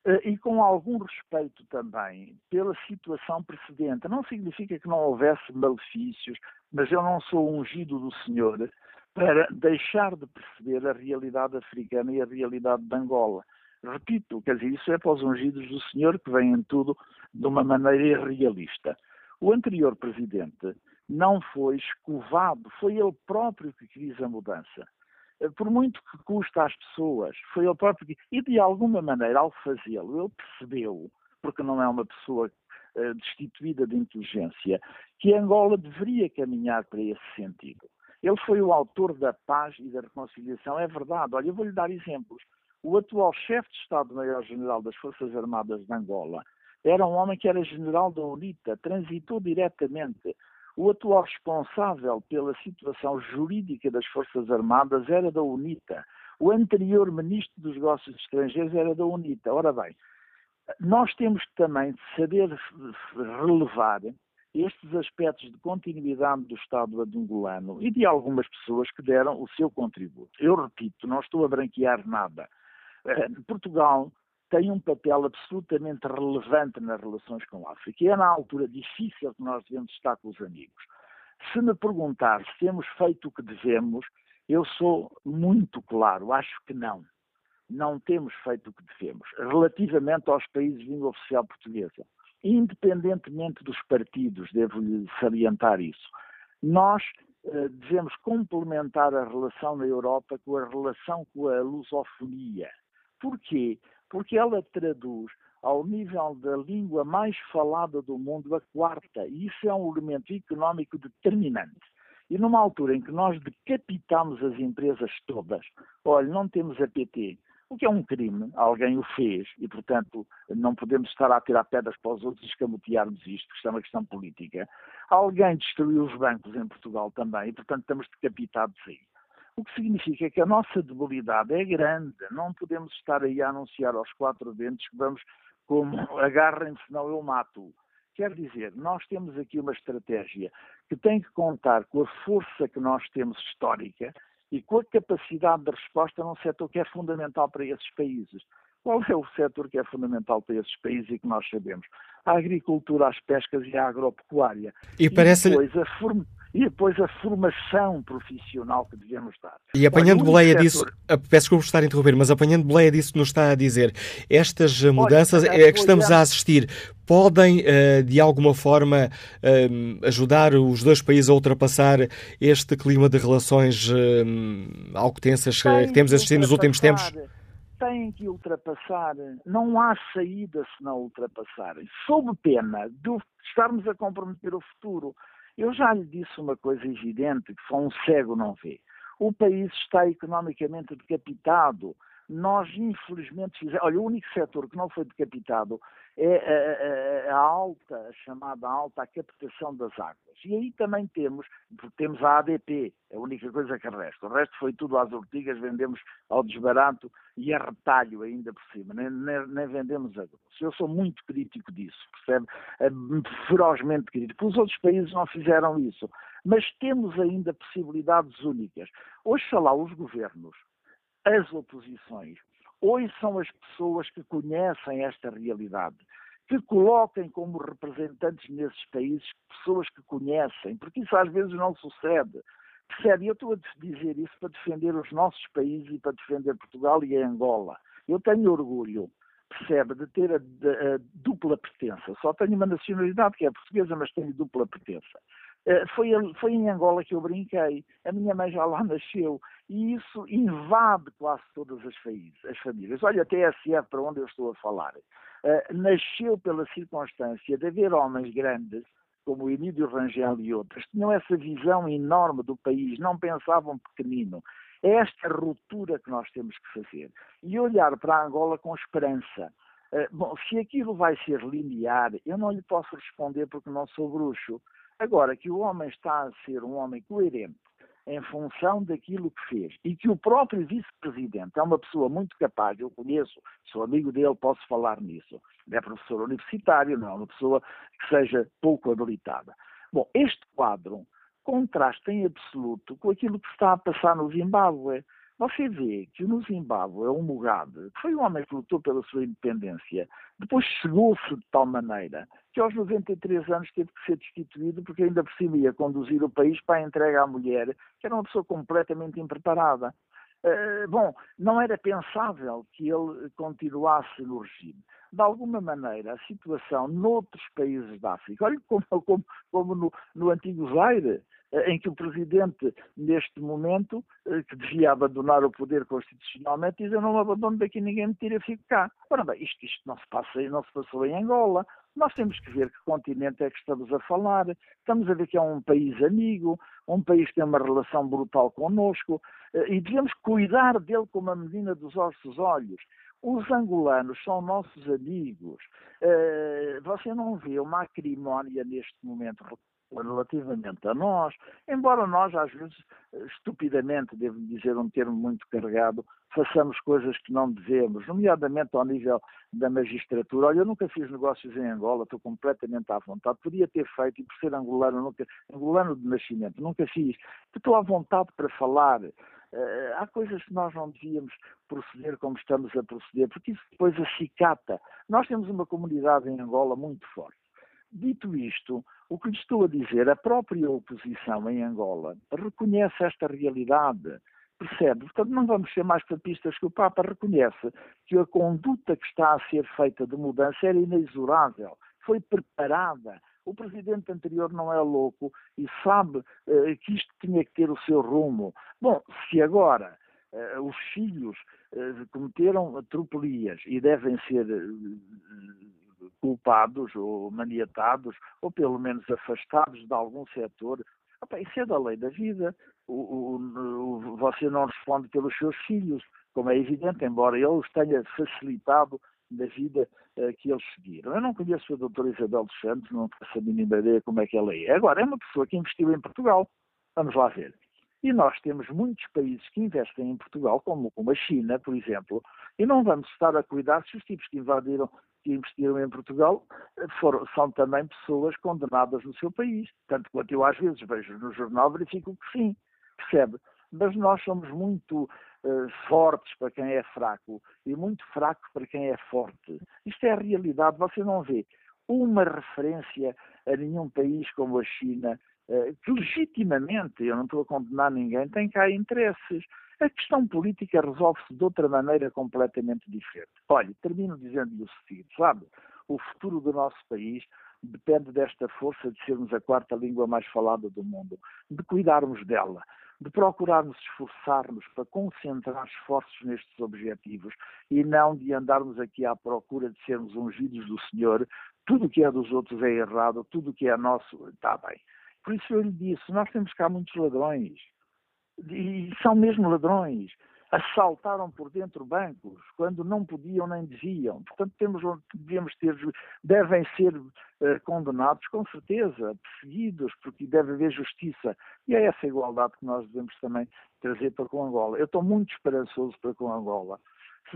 Eh, e com algum respeito também pela situação precedente. Não significa que não houvesse malefícios, mas eu não sou ungido do Senhor para deixar de perceber a realidade africana e a realidade de Angola. Repito, quer dizer, isso é para os ungidos do Senhor que veem tudo de uma maneira realista. O anterior presidente não foi escovado, foi ele próprio que quis a mudança. Eh, por muito que custa às pessoas, foi ele próprio que. E de alguma maneira, ao fazê-lo, ele percebeu, porque não é uma pessoa uh, destituída de inteligência, que Angola deveria caminhar para esse sentido. Ele foi o autor da paz e da reconciliação, é verdade. Olha, eu vou-lhe dar exemplos. O atual chefe de Estado-Maior-General das Forças Armadas de Angola era um homem que era general da UNITA, transitou diretamente. O atual responsável pela situação jurídica das Forças Armadas era da UNITA. O anterior ministro dos Negócios Estrangeiros era da UNITA. Ora bem, nós temos também de saber relevar estes aspectos de continuidade do Estado angolano e de algumas pessoas que deram o seu contributo. Eu repito, não estou a branquear nada. Eh, Portugal tem um papel absolutamente relevante nas relações com a África e é na altura difícil que nós devemos estar com os amigos. Se me perguntar se temos feito o que devemos, eu sou muito claro, acho que não. Não temos feito o que devemos. Relativamente aos países de língua oficial portuguesa, independentemente dos partidos, devo-lhe salientar isso, nós eh, devemos complementar a relação na Europa com a relação com a lusofonia. Porquê? Porque ela traduz ao nível da língua mais falada do mundo a quarta, e isso é um elemento económico determinante. E numa altura em que nós decapitamos as empresas todas, olha, não temos a PT, o que é um crime, alguém o fez, e portanto não podemos estar a tirar pedras para os outros e escamotearmos isto, porque isto é uma questão política. Alguém destruiu os bancos em Portugal também, e portanto estamos decapitados aí. O que significa que a nossa debilidade é grande. Não podemos estar aí a anunciar aos quatro ventos que vamos como agarrem-se, senão eu mato. Quer dizer, nós temos aqui uma estratégia que tem que contar com a força que nós temos histórica e com a capacidade de resposta num setor que é fundamental para esses países. Qual é o setor que é fundamental para esses países e que nós sabemos? A agricultura, as pescas e a agropecuária. E, parece... e depois a forma e depois a formação profissional que devemos dar. E apanhando Olha, boleia setor... disso, peço desculpa por estar a interromper, mas apanhando boleia disso que nos está a dizer, estas Olha, mudanças é, que estamos a assistir podem, uh, de alguma forma, uh, ajudar os dois países a ultrapassar este clima de relações algo tensas que temos assistido nos últimos tempos? Têm que ultrapassar, não há saída se não ultrapassarem, sob pena de estarmos a comprometer o futuro. Eu já lhe disse uma coisa evidente que só um cego não vê. O país está economicamente decapitado. Nós, infelizmente, fizemos. Olha, o único setor que não foi decapitado é a, a, a, alta, a chamada alta, a captação das águas. E aí também temos, temos a ADP, é a única coisa que resta. O resto foi tudo às ortigas, vendemos ao desbarato e a retalho ainda por cima, nem, nem, nem vendemos a grosso. Eu sou muito crítico disso, percebe? É, ferozmente crítico. Os outros países não fizeram isso. Mas temos ainda possibilidades únicas. Hoje, os governos as oposições, ouçam as pessoas que conhecem esta realidade, que coloquem como representantes nesses países pessoas que conhecem, porque isso às vezes não sucede. Percebe? Eu estou a dizer isso para defender os nossos países e para defender Portugal e Angola. Eu tenho orgulho, percebe, de ter a, a dupla pertença. Só tenho uma nacionalidade que é portuguesa, mas tenho dupla pertença. Uh, foi, foi, em Angola que eu brinquei. A minha mãe já lá nasceu. E isso invade quase todas as, as famílias. Olha, a TSF, para onde eu estou a falar, uh, nasceu pela circunstância de haver homens grandes como o Emílio Rangel e outros, tinham essa visão enorme do país, não pensavam pequenino. É esta ruptura que nós temos que fazer. E olhar para a Angola com esperança. Uh, bom, se aquilo vai ser linear, eu não lhe posso responder porque não sou bruxo. Agora, que o homem está a ser um homem coerente, em função daquilo que fez. E que o próprio vice-presidente é uma pessoa muito capaz, eu conheço, sou amigo dele, posso falar nisso. É professor universitário, não é uma pessoa que seja pouco habilitada. Bom, este quadro contrasta em absoluto com aquilo que está a passar no Zimbábue. Você vê que no Zimbábue, o Mugabe, que foi um homem que lutou pela sua independência, depois chegou-se de tal maneira que aos 93 anos teve que ser destituído porque ainda por cima ia conduzir o país para a entrega à mulher, que era uma pessoa completamente impreparada. Uh, bom, não era pensável que ele continuasse no regime. De alguma maneira, a situação noutros países da África, olha como, como, como no, no antigo Zaire, em que o Presidente, neste momento, eh, que devia abandonar o poder constitucionalmente, diz eu não abandono daqui, ninguém me tira, fico cá. Ora bem, isto, isto não, se passa, não se passou em Angola. Nós temos que ver que continente é que estamos a falar. Estamos a ver que é um país amigo, um país que tem uma relação brutal connosco, eh, e devemos cuidar dele como a menina dos ossos olhos. Os angolanos são nossos amigos. Eh, você não vê uma acrimónia neste momento relativamente a nós, embora nós, às vezes, estupidamente, devo dizer um termo muito carregado, façamos coisas que não devemos, nomeadamente ao nível da magistratura. Olha, eu nunca fiz negócios em Angola, estou completamente à vontade. Podia ter feito, e por ser angolano, nunca, angolano de nascimento, nunca fiz. Estou à vontade para falar. Uh, há coisas que nós não devíamos proceder como estamos a proceder, porque isso depois acicata. Nós temos uma comunidade em Angola muito forte. Dito isto, o que lhe estou a dizer, a própria oposição em Angola reconhece esta realidade, percebe? Portanto, não vamos ser mais papistas que o Papa reconhece que a conduta que está a ser feita de mudança era inexorável, foi preparada. O presidente anterior não é louco e sabe uh, que isto tinha que ter o seu rumo. Bom, se agora uh, os filhos uh, cometeram tropelias e devem ser culpados ou maniatados, ou pelo menos afastados de algum setor. Opa, isso é da lei da vida. O, o, o, você não responde pelos seus filhos, como é evidente, embora ele os tenha facilitado na vida uh, que eles seguiram. Eu não conheço a doutora Isabel dos Santos, não faço a mínima ideia como é que ela é. Agora, é uma pessoa que investiu em Portugal. Vamos lá ver. E nós temos muitos países que investem em Portugal, como, como a China, por exemplo, e não vamos estar a cuidar se os tipos que invadiram que investiram em Portugal foram, são também pessoas condenadas no seu país. Tanto quanto eu às vezes vejo no jornal, verifico que sim, percebe? Mas nós somos muito uh, fortes para quem é fraco e muito fracos para quem é forte. Isto é a realidade, você não vê uma referência a nenhum país como a China, que legitimamente, eu não estou a condenar ninguém, tem cá interesses. A questão política resolve-se de outra maneira completamente diferente. Olha, termino dizendo-lhe o seguinte, sabe? O futuro do nosso país depende desta força de sermos a quarta língua mais falada do mundo, de cuidarmos dela, de procurarmos esforçar-nos para concentrar esforços nestes objetivos e não de andarmos aqui à procura de sermos ungidos do Senhor. Tudo o que é dos outros é errado, tudo o que é nosso está bem. Por isso eu lhe disse, nós temos cá muitos ladrões e são mesmo ladrões. Assaltaram por dentro bancos quando não podiam nem deviam. Portanto, temos, devemos ter, devem ser uh, condenados com certeza, perseguidos, porque deve haver justiça. E é essa igualdade que nós devemos também trazer para com Angola. Eu estou muito esperançoso para com Angola.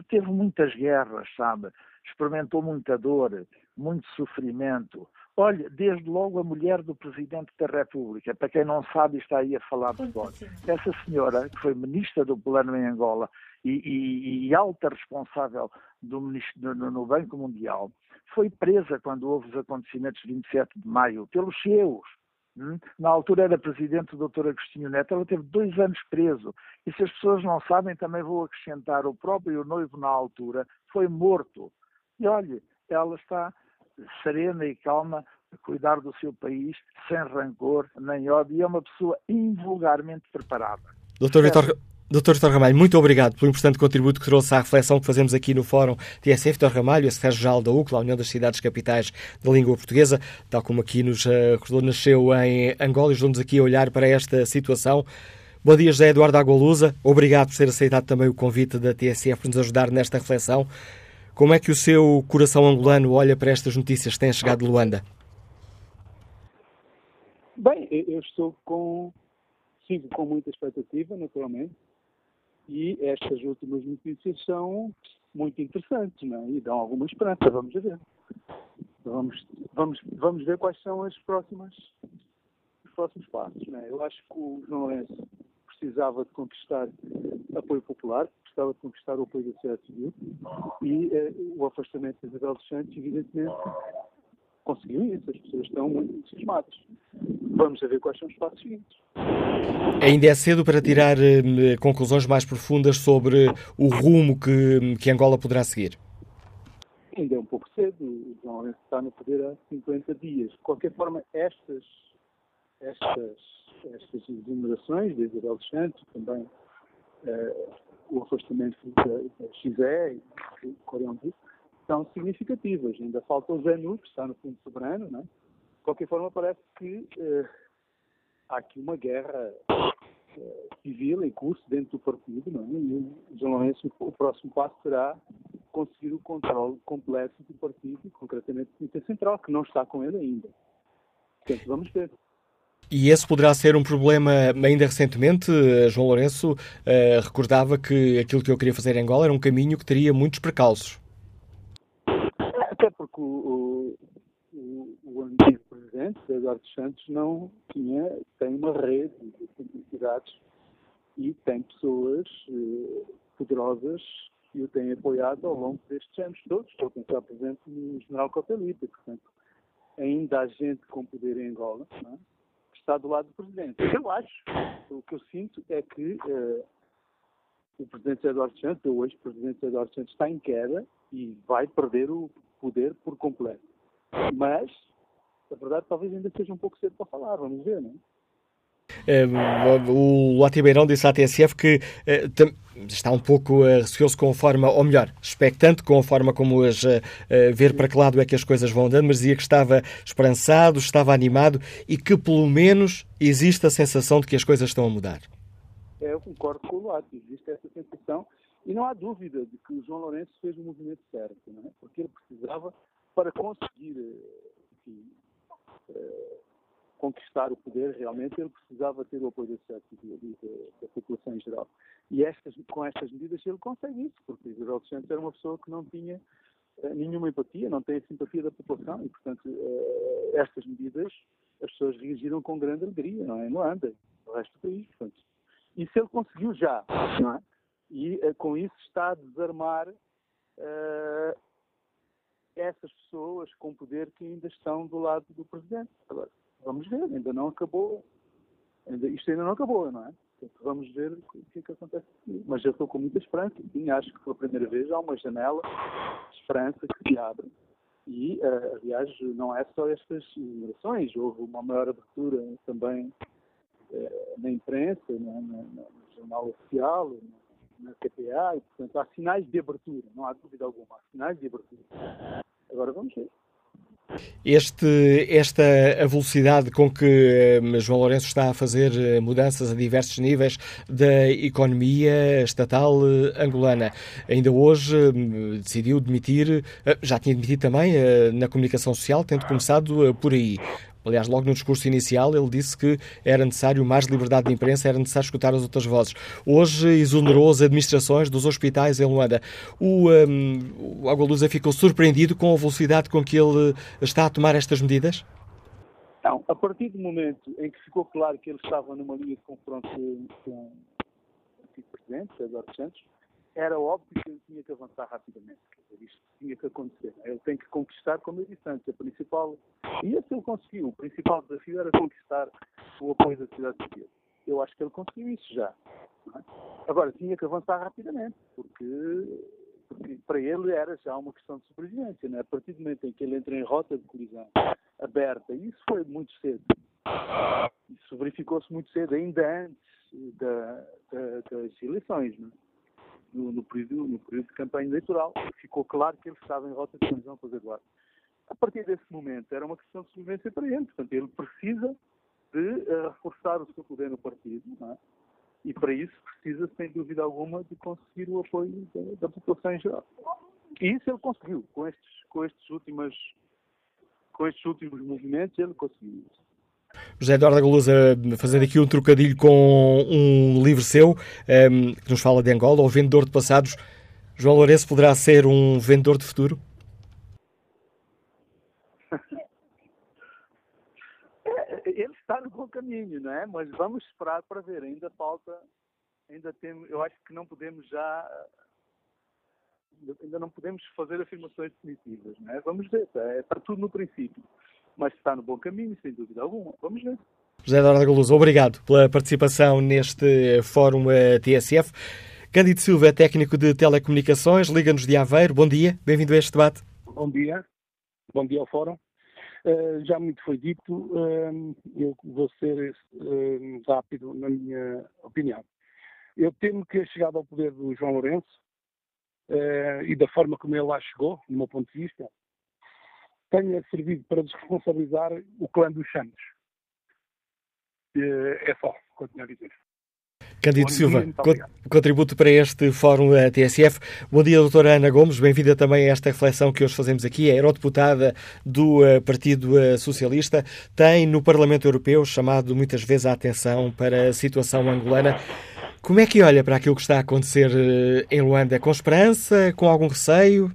teve muitas guerras, sabe? Experimentou muita dor, muito sofrimento. Olha, desde logo a mulher do Presidente da República, para quem não sabe, está aí a falar de fora. Essa senhora, que foi ministra do Plano em Angola e, e, e alta responsável do, no, no Banco Mundial, foi presa quando houve os acontecimentos de 27 de maio pelos seus. Hum? Na altura era presidente o Dr. Agostinho Neto, ela teve dois anos preso. E se as pessoas não sabem, também vou acrescentar: o próprio noivo, na altura, foi morto. E olhe, ela está serena e calma a cuidar do seu país, sem rancor nem ódio, e é uma pessoa invulgarmente preparada. Doutor Vitor, Doutor Vitor Ramalho, muito obrigado pelo importante contributo que trouxe à reflexão que fazemos aqui no Fórum TSF. Vitor Ramalho, a secretário-geral da UCLA, a União das Cidades Capitais da Língua Portuguesa, tal como aqui nos uh, recordou, nasceu em Angola e estamos aqui a olhar para esta situação. Bom dia, José Eduardo Agualusa. Obrigado por ter aceitado também o convite da TSF para nos ajudar nesta reflexão. Como é que o seu coração angolano olha para estas notícias que têm chegado de Luanda? Bem, eu estou com, sigo com muita expectativa, naturalmente e estas últimas notícias são muito interessantes não é? e dão alguma esperança. Vamos ver. Vamos, vamos, vamos ver quais são as próximas, os próximos passos. Não é? Eu acho que o João Lourenço precisava de conquistar apoio popular, precisava de conquistar o apoio da sociedade civil e eh, o afastamento de Isabel dos Santos, evidentemente, conseguiu isso. As pessoas estão muito entusiasmadas. Vamos ver quais são os passos seguintes. Ainda é cedo para tirar eh, conclusões mais profundas sobre o rumo que, que Angola poderá seguir? Ainda é um pouco cedo. João Lourenço está no poder há 50 dias. De qualquer forma, estas, estas, estas enumerações de Isabel dos Santos, também eh, o afastamento da, da XE e do Coreão são significativas. Ainda falta o ZANU, que está no Fundo Soberano. Não é? De qualquer forma, parece que eh, há aqui uma guerra eh, civil em curso dentro do partido. Não é? E o João Lourenço, o próximo passo será conseguir o controle completo do partido, concretamente do Comitê Central, que não está com ele ainda. Portanto, vamos ver. E esse poderá ser um problema ainda recentemente. Eh, João Lourenço uh, recordava que aquilo que eu queria fazer em Angola era um caminho que teria muitos precalços porque o, o, o antigo presidente, Eduardo Santos, não tinha, tem uma rede de publicidades e tem pessoas eh, poderosas que o têm apoiado ao longo destes anos todos. Estou a pensar, por exemplo, no general Cotelita, portanto, ainda há gente com poder em Angola é? Está do lado do presidente. Eu acho, o que eu sinto é que eh, o presidente Eduardo Santos, ou hoje ex-presidente Eduardo Santos, está em queda e vai perder o poder por completo. Mas, a verdade, talvez ainda seja um pouco cedo para falar, vamos ver, não é? Eh, o Lati Beirão disse à TSF que uh, está um pouco uh, receoso com a forma, ou melhor, expectante com a forma como uh, ver para que lado é que as coisas vão andando, mas dizia que estava esperançado, estava animado e que pelo menos existe a sensação de que as coisas estão a mudar. É, eu concordo com o Lati, existe essa sensação e não há dúvida de que o João Lourenço fez o movimento certo, é? porque ele precisava, para conseguir enfim, eh, conquistar o poder, realmente, ele precisava ter o apoio da sociedade civil e da, da, população em geral. E estas, com estas medidas ele consegue isso, porque Isabel dos Santos era uma pessoa que não tinha uh, nenhuma empatia, não tem a simpatia da população, e, portanto, uh, estas medidas as pessoas reagiram com grande alegria, não é? Em Luanda, no resto do país, portanto. Isso ele conseguiu já, não é? e uh, com isso está a desarmar uh, essas pessoas com poder que ainda estão do lado do presidente. Agora, vamos ver, ainda não acabou, ainda, isto ainda não acabou, não é? Portanto, vamos ver o que é que acontece. Mas eu estou com muita esperança, sim, acho que pela primeira vez há uma janela de esperança que se abre. E, uh, aliás, não é só estas gerações, houve uma maior abertura também uh, na imprensa, no, no, no jornal oficial, na CPA, e, portanto, há sinais de abertura, não há dúvida alguma, há sinais de abertura. Agora vamos ver. Este, esta a velocidade com que um, João Lourenço está a fazer eh, mudanças a diversos níveis da economia estatal uh, angolana. Ainda hoje decidiu demitir, já tinha demitido também na comunicação social, tendo começado por aí. Aliás, logo no discurso inicial, ele disse que era necessário mais liberdade de imprensa, era necessário escutar as outras vozes. Hoje exonerou as administrações dos hospitais em Luanda. O, um, o Agualusa ficou surpreendido com a velocidade com que ele está a tomar estas medidas? Não, a partir do momento em que ficou claro que ele estava numa linha de confronto com o antigo presidente, Eduardo Santos, era óbvio que ele tinha que avançar rapidamente. Dizer, isto tinha que acontecer. Ele tem que conquistar, como eu disse antes, a principal. E esse ele conseguiu. O principal desafio era conquistar o apoio da sociedade civil. Eu acho que ele conseguiu isso já. É? Agora, tinha que avançar rapidamente, porque, porque, para ele era já uma questão de sobrevivência. É? A partir do momento em que ele entra em rota de colisão aberta, e isso foi muito cedo. Isso verificou-se muito cedo, ainda antes da, da, das eleições. Não é? No, no, período, no período de campanha eleitoral, ficou claro que ele estava em rota de colisão com os Eduardo. A partir desse momento, era uma questão de sobrevivência para ele. Portanto, ele precisa de uh, reforçar o seu poder no partido. É? E para isso precisa, sem dúvida alguma, de conseguir o apoio da, da população em geral. E isso ele conseguiu. Com estes, com estes, últimas, com estes últimos movimentos, ele conseguiu isso. José Eduardo Galusa, fazendo aqui um trocadilho com um livro seu, um, ehm, que nos fala de Angola, o vendedor de passados. João Lourenço poderá ser um vendedor de futuro? É, ele está no bom caminho, não é? Mas vamos esperar para ver. Ainda falta, ainda temos, eu acho que não podemos já, ainda não podemos fazer afirmações definitivas, não é? Vamos ver, está, está tudo no princípio mas está no bom caminho, sem dúvida alguma. Vamos ver. José Eduardo Galuso, obrigado pela participação neste Fórum eh, TSF. Cândido Silva é técnico de telecomunicações, liga-nos de Aveiro. Bom dia, bem-vindo a este debate. Bom dia, bom dia ao Fórum. Uh, já muito foi dito, uh, eu vou ser uh, rápido na minha opinião. Eu temo que a chegada ao poder do João Lourenço e da forma como ele lá chegou, do meu ponto de vista, tenha servido para desresponsabilizar o clã dos Santos. É só o que eu tinha a dizer. Candido Silva, contributo para este Fórum da TSF. Bom dia, doutora Ana Gomes. Bem-vinda também a esta reflexão que hoje fazemos aqui. É eurodeputada do eh, Partido eh, Socialista. Tem no Parlamento Europeu chamado muitas vezes a atenção para a situação angolana. Como é que olha para aquilo que está a acontecer eh, em Luanda? Com esperança? Com algum receio?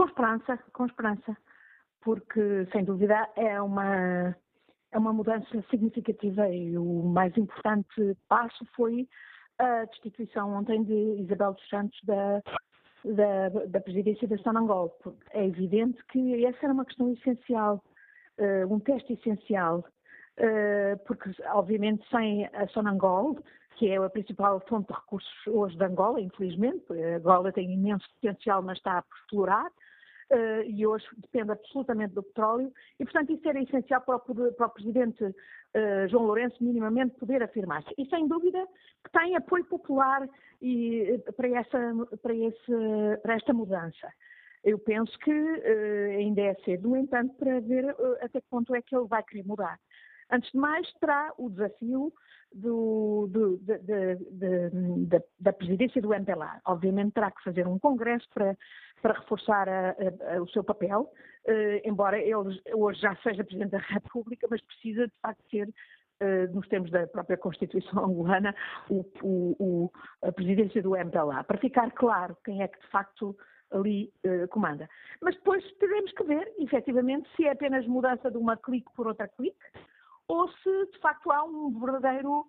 Com esperança, com esperança, porque sem dúvida é uma, é uma mudança significativa e o mais importante passo foi a destituição ontem de Isabel dos Santos da, da, da presidência da Sonangol. É evidente que essa era uma questão essencial, uh, um teste essencial, uh, porque obviamente sem a Sonangol, que é a principal fonte de recursos hoje de Angola, infelizmente, a Angola tem imenso potencial, mas está por explorar, uh, e hoje depende absolutamente do petróleo, e portanto isso era essencial para o, para o Presidente uh, João Lourenço minimamente poder afirmar-se. E sem dúvida que tem apoio popular e, eh, para, essa, para, esse, para esta mudança. Eu penso que uh, ainda é cedo, no entanto, para ver até que ponto é que ele vai querer mudar. Antes de mais, terá o desafio do, do, de, de, de, da presidência do MPLA. Obviamente terá que fazer um congresso para, para reforçar a, a, a, o seu papel, uh, embora ele hoje já seja Presidente da República, mas precisa de facto ser, uh, nos termos da própria Constituição angolana, o, o, a presidência do MPLA, para ficar claro quem é que de facto ali uh, comanda. Mas depois teremos que ver, efetivamente, se é apenas mudança de uma clique por outra clique, ou se de facto há um verdadeiro,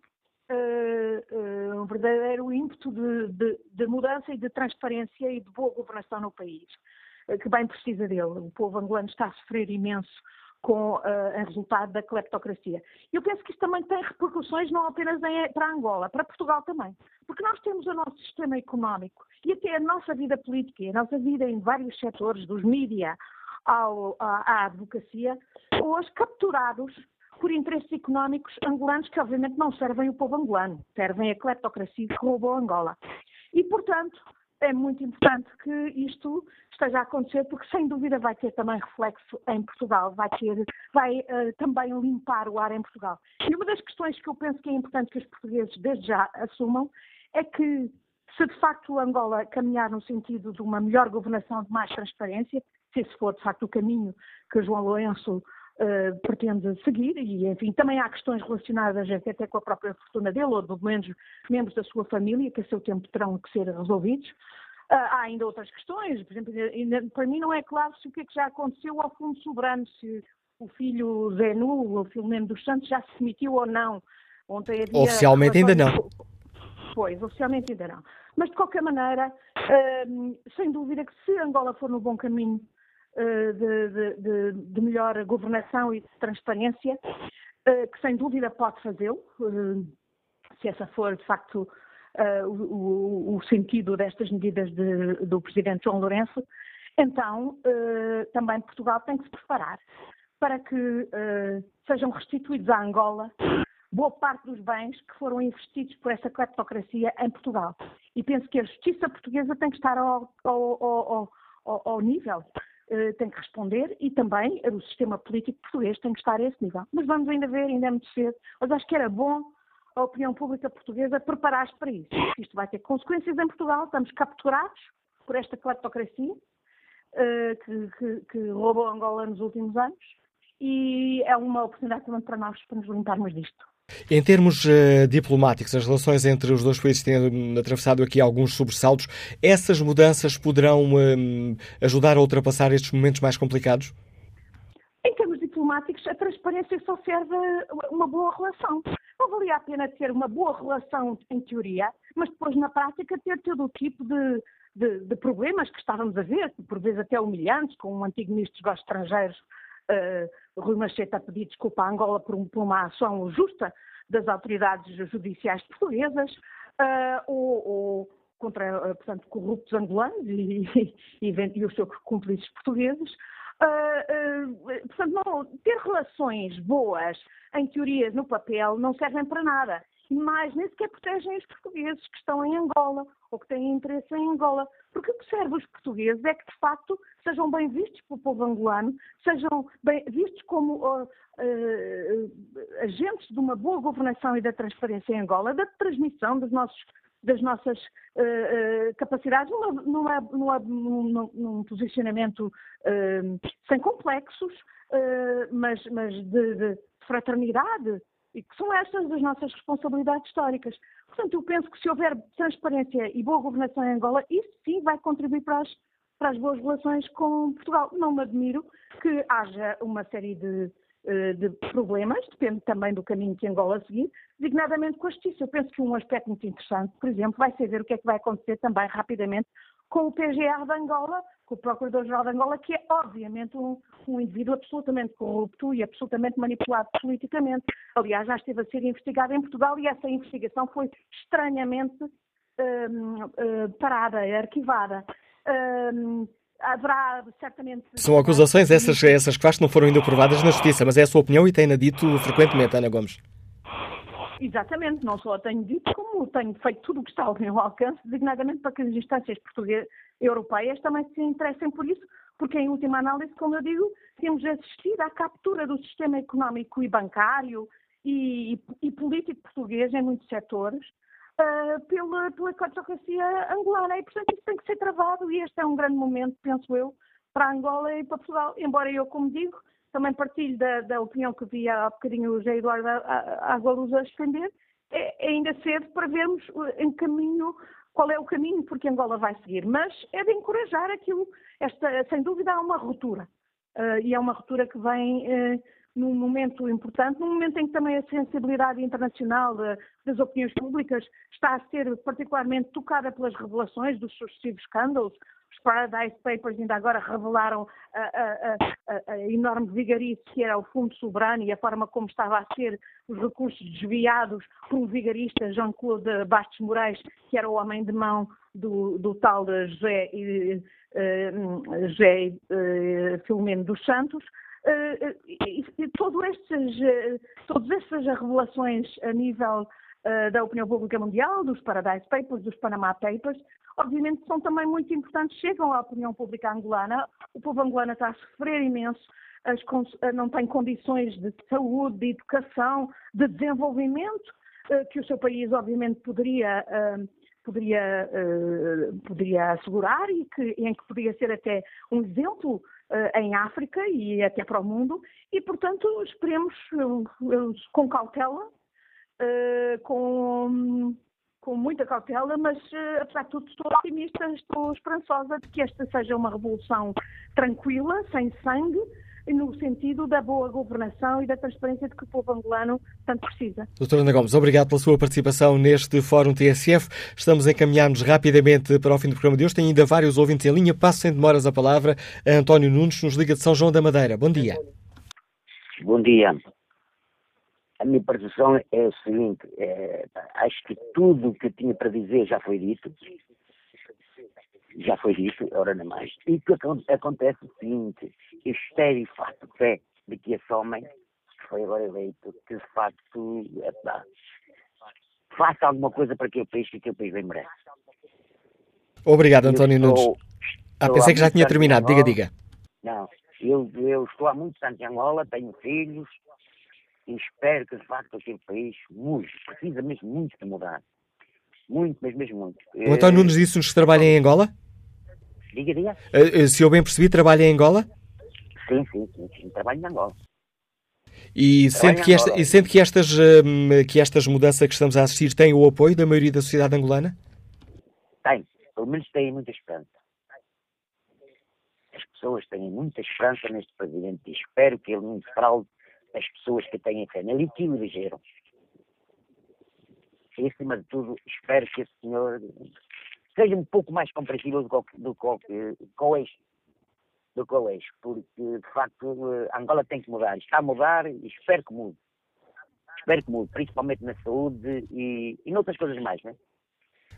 uh, uh, um verdadeiro ímpeto de, de, de, mudança e de transparência e de boa governação no país, uh, que bem precisa dele. O povo angolano está a sofrer imenso com o resultado da cleptocracia. Eu penso que isto também tem repercussões não apenas em, para Angola, para Portugal também. Porque nós temos o nosso sistema económico e até a nossa vida política, a nossa vida em vários setores, dos mídia ao, à, à advocacia, hoje capturados por interesses económicos angolanos que obviamente não servem o povo angolano, servem a cleptocracia que roubou Angola. E, portanto, é muito importante que isto esteja a acontecer, porque sem dúvida vai ter também reflexo em Portugal, vai, ter, vai uh, também limpar o ar em Portugal. E uma das questões que eu penso que é importante que os portugueses desde já assumam é que se de facto Angola caminhar no sentido de uma melhor governação, de mais transparência, se esse for de facto o caminho que João Lourenço uh, pretende seguir e, enfim, também há questões relacionadas até com a própria fortuna dele ou, pelo menos, membros da sua família que a seu tempo terão que ser resolvidos. Uh, há ainda outras questões, por exemplo, para mim não é claro se o que é que já aconteceu ao Fundo Soberano, se o filho Zé Nu, o Filomeno dos Santos, já se demitiu ou não. Ontem havia Oficialmente ainda não. Pois, oficialmente ainda não. Mas, de qualquer maneira, uh, sem dúvida que se Angola for no bom caminho de, de, de, de, melhor governação e de transparência, uh, que sem dúvida pode fazê-lo, se essa for, de facto, o, o, sentido destas medidas do Presidente João Lourenço, então também Portugal tem que se preparar para que sejam restituídos à Angola boa parte dos bens que foram investidos por essa cleptocracia em Portugal. E penso que a justiça portuguesa tem que estar ao, ao, ao, ao nível, tem que responder e também o sistema político português tem que estar a esse nível. Mas vamos ainda ver, ainda é muito cedo, mas acho que era bom a opinião pública portuguesa preparar-se para isso. Isto vai ter consequências em Portugal, estamos capturados por esta cleptocracia uh, que, que, que roubou Angola nos últimos anos e é uma oportunidade também para nós para nos limparmos disto. Em termos uh, diplomáticos, as relações entre os dois países têm atravessado aqui alguns sobressaltos. Essas mudanças poderão uh, ajudar a ultrapassar estes momentos mais complicados? Em termos diplomáticos, a transparência só serve uma boa relação. Não valia a pena ter uma boa relação em teoria, mas depois na prática ter todo o tipo de, de, de problemas que estávamos a ver, por vezes até humilhantes, com um antigo ministro dos estrangeiros uh, Rui Machete a pedir desculpa à Angola por, um, por uma ação justa das autoridades judiciais portuguesas, uh, ou, ou, contra, uh, portanto, corruptos angolanos e, e, e os seus cúmplices portugueses. Uh, portanto, não, ter relações boas, em teoria, no papel, não servem para nada mas nem sequer protegem os portugueses que estão em Angola ou que têm interesse em Angola. Porque o que serve os portugueses é que, de facto, sejam bem vistos pelo povo angolano, sejam bem vistos como uh, uh, agentes de uma boa governação e da transparência em Angola, da transmissão dos nossos das nossas uh, capacidades numa, numa, numa, num, num, posicionamento uh, sem complexos, uh, mas, mas de, de, fraternidade, e que são estas as nossas responsabilidades históricas. Portanto, eu penso que se houver transparência e boa governação em Angola, isso sim vai contribuir para as, para as boas relações com Portugal. Não me admiro que haja uma série de, eh, de problemas, depende também do caminho que Angola seguir, designadamente com a justiça. Eu penso que um aspecto muito interessante, por exemplo, vai ser ver o que é que vai acontecer também rapidamente com o PGR de Angola, com o Procurador-Geral de Angola, que é obviamente um, um, indivíduo absolutamente corrupto e absolutamente manipulado politicamente. Aliás, já esteve a ser investigado em Portugal e essa investigação foi estranhamente um, uh, parada, arquivada. Um, haverá certamente. São acusações essas, essas que faz que não foram ainda provadas na justiça, mas é a sua opinião e tem-na dito frequentemente, Ana Gomes. Exatamente, não só tenho dito, como tenho feito tudo o que está ao meu alcance, designadamente para que as instâncias portuguesas, europeias também se interessem por isso, porque em última análise, como eu digo, temos assistido à captura do sistema económico e bancário e, e, político português em muitos setores uh, pela, pela cleptocracia angolana. E, portanto, isso tem que ser travado e este é um grande momento, penso eu, para Angola e para Portugal, embora eu, como digo, também partilho da, da opinião que vi há bocadinho o José Eduardo Agualuz a defender, é, é ainda cedo para vermos em caminho qual é o caminho porque Angola vai seguir, mas é de encorajar aquilo, esta, sem dúvida há uma ruptura, uh, e é uma ruptura que vem uh, num momento importante, num momento em que também a sensibilidade internacional das opiniões públicas está a ser particularmente tocada pelas revelações dos sucessivos escândalos, os Paradise Papers ainda agora revelaram a, a, a, a, enorme vigarice que era o Fundo Soberano e a forma como estava a ser os recursos desviados por um vigarista, Jean-Claude Bastos Moraes, que era o homem de mão do, do tal José, uh, José uh, Filomeno dos Santos. Uh, e, e todo estes, todas estas revelações a nível da opinião pública mundial, dos Paradise Papers, dos Panama Papers, obviamente são também muito importantes, chegam à opinião pública angolana. O povo angolano está a sofrer imenso, as, eh, não tem condições de saúde, de educação, de desenvolvimento, eh, que o seu país obviamente poderia, eh, poderia, poderia assegurar e que, em que poderia ser até um exemplo em África e até para o mundo, e, portanto, esperemos com cautela, com, com muita cautela, mas, apesar de tudo, estou otimista, estou esperançosa de que esta seja uma revolução tranquila, sem sangue, no sentido da boa governação e da transparência de que o povo angolano tanto precisa. Doutora Ana Gomes, obrigado pela sua participação neste Fórum TSF. Estamos a encaminhar-nos rapidamente para o fim do programa de hoje. Tem ainda vários ouvintes em linha. Passo sem demoras a palavra a António Nunes, nos liga de São João da Madeira. Bom dia. Bom dia. A minha percepção é o seguinte, é, acho que tudo o que eu tinha para dizer já foi dito já foi dito, ora não mais. E o que acontece é o seguinte, eu espero e faço fé de que esse homem, que foi agora eleito, que de facto é, pá, faça alguma coisa para que o país, que o país bem merece. Obrigado, António Nunes. Ah, pensei que já tinha terminado. Diga, diga. Não, eu, eu estou há muitos anos em Angola, tenho filhos e espero que de facto aquele país mude. Precisa mesmo muito de mudar. Muito, mas mesmo muito. O António Nunes disse-nos que trabalha em Angola? Diga, diga. Uh, se eu bem percebi, trabalha em Angola? Sim, sim, sim, sim. trabalho em Angola. E sente, que, esta, e sente que, estas, uh, que estas mudanças que estamos a assistir têm o apoio da maioria da sociedade angolana? Tem, pelo menos têm muita esperança. As pessoas têm muita esperança neste presidente e espero que ele não defraude as pessoas que têm fé nele e que o elegeram. E, acima de tudo, espero que esse senhor seja um pouco mais compreensível do que, do que. Do que o eixo, porque de facto Angola tem que mudar. Está a mudar e espero que mude. Espero que mude, principalmente na saúde e, e noutras coisas mais, né?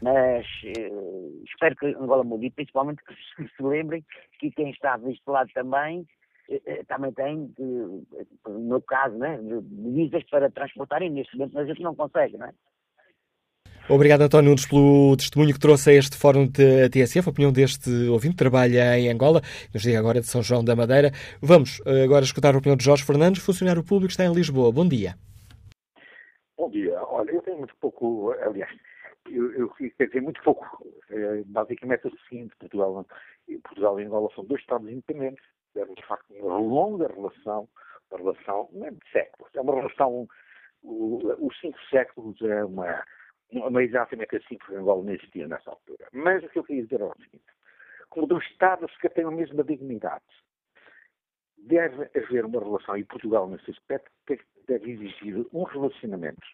Mas eh, espero que Angola mude e principalmente que se lembrem que quem está deste lado também eh, eh também tem, no meu caso, né, divisas para transportarem neste momento, mas a gente não consegue, não é? Obrigado, António Nunes, pelo testemunho que trouxe a este fórum de TSF, a opinião deste ouvinte, trabalha em Angola, nos diga agora de São João da Madeira. Vamos eh, agora escutar a opinião de Jorge Fernandes, funcionário público, está em Lisboa. Bom dia. Bom dia. Olha, eu tenho muito pouco, aliás, eu, eu quer dizer, muito pouco. Basicamente é o seguinte, Portugal, Portugal e Angola são dois Estados independentes, é de facto uma longa relação, uma relação, não é de séculos, é uma relação, os cinco séculos é uma não exatamente assim, porque Angola não existia nessa altura. Mas o que eu queria dizer é o seguinte: como dois Estados que têm a mesma dignidade, deve haver uma relação, e Portugal, nesse aspecto, deve exigir um relacionamento,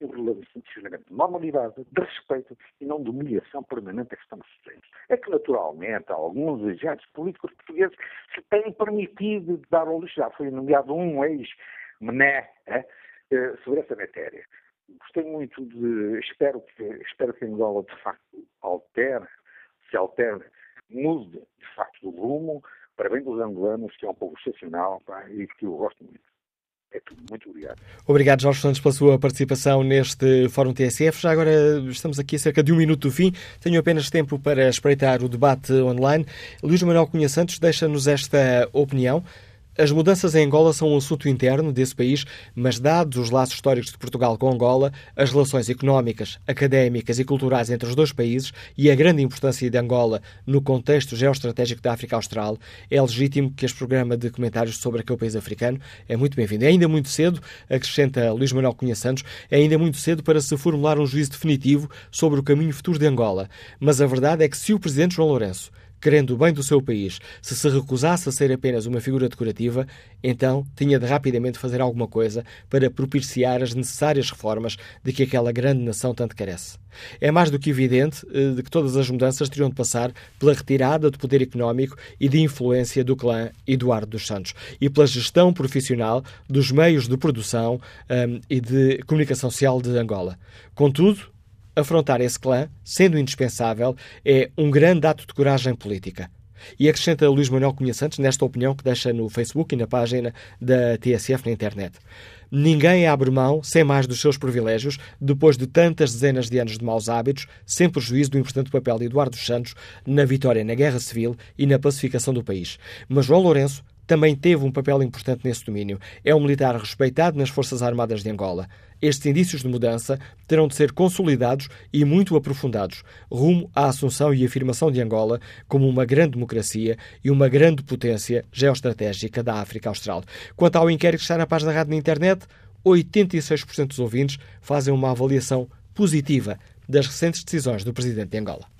um relacionamento de normalidade, de respeito e não de humilhação permanente a que estamos sujeitos. É que, naturalmente, alguns agentes políticos portugueses têm permitido dar ao lixo. Já foi nomeado um ex-mené eh, sobre essa matéria gostei muito de. Espero que, espero que Angola de facto altere, se altere, mude de facto o rumo para bem dos angolanos, que é um povo excepcional pá, e que eu gosto muito. É tudo. Muito obrigado. Obrigado, Jorge Santos, pela sua participação neste Fórum TSF. Já agora estamos aqui a cerca de um minuto do fim. Tenho apenas tempo para espreitar o debate online. Luís Manuel Cunha Santos deixa-nos esta opinião. As mudanças em Angola são um assunto interno desse país, mas dados os laços históricos de Portugal com Angola, as relações económicas, académicas e culturais entre os dois países e a grande importância de Angola no contexto geoestratégico da África Austral, é legítimo que este programa de comentários sobre aquele país africano é muito bem-vindo. É ainda muito cedo, acrescenta Luís Manuel Cunha Santos, é ainda muito cedo para se formular um juízo definitivo sobre o caminho futuro de Angola. Mas a verdade é que se o Presidente João Lourenço querendo o bem do seu país, se se recusasse a ser apenas uma figura decorativa, então tinha de rapidamente fazer alguma coisa para propiciar as necessárias reformas de que aquela grande nação tanto carece. É mais do que evidente eh, de que todas as mudanças teriam de passar pela retirada do poder económico e de influência do clã Eduardo dos Santos e pela gestão profissional dos meios de produção eh, e de comunicação social de Angola. Contudo, afrontar esse clã, sendo indispensável, é um grande ato de coragem política. E acrescenta Luís Manuel Cunha Santos nesta opinião que deixa no Facebook e na página da TSF na internet. Ninguém abre mão, sem mais dos seus privilégios, depois de tantas dezenas de anos de maus hábitos, sem prejuízo do importante papel de Eduardo Santos na vitória na Guerra Civil e na pacificação do país. Mas João Lourenço também teve um papel importante nesse domínio. É um militar respeitado nas Forças Armadas de Angola. Estes indícios de mudança terão de ser consolidados e muito aprofundados, rumo à assunção e afirmação de Angola como uma grande democracia e uma grande potência geoestratégica da África Austral. Quanto ao inquérito que está na página da rádio na internet, 86% dos ouvintes fazem uma avaliação positiva das recentes decisões do presidente de Angola.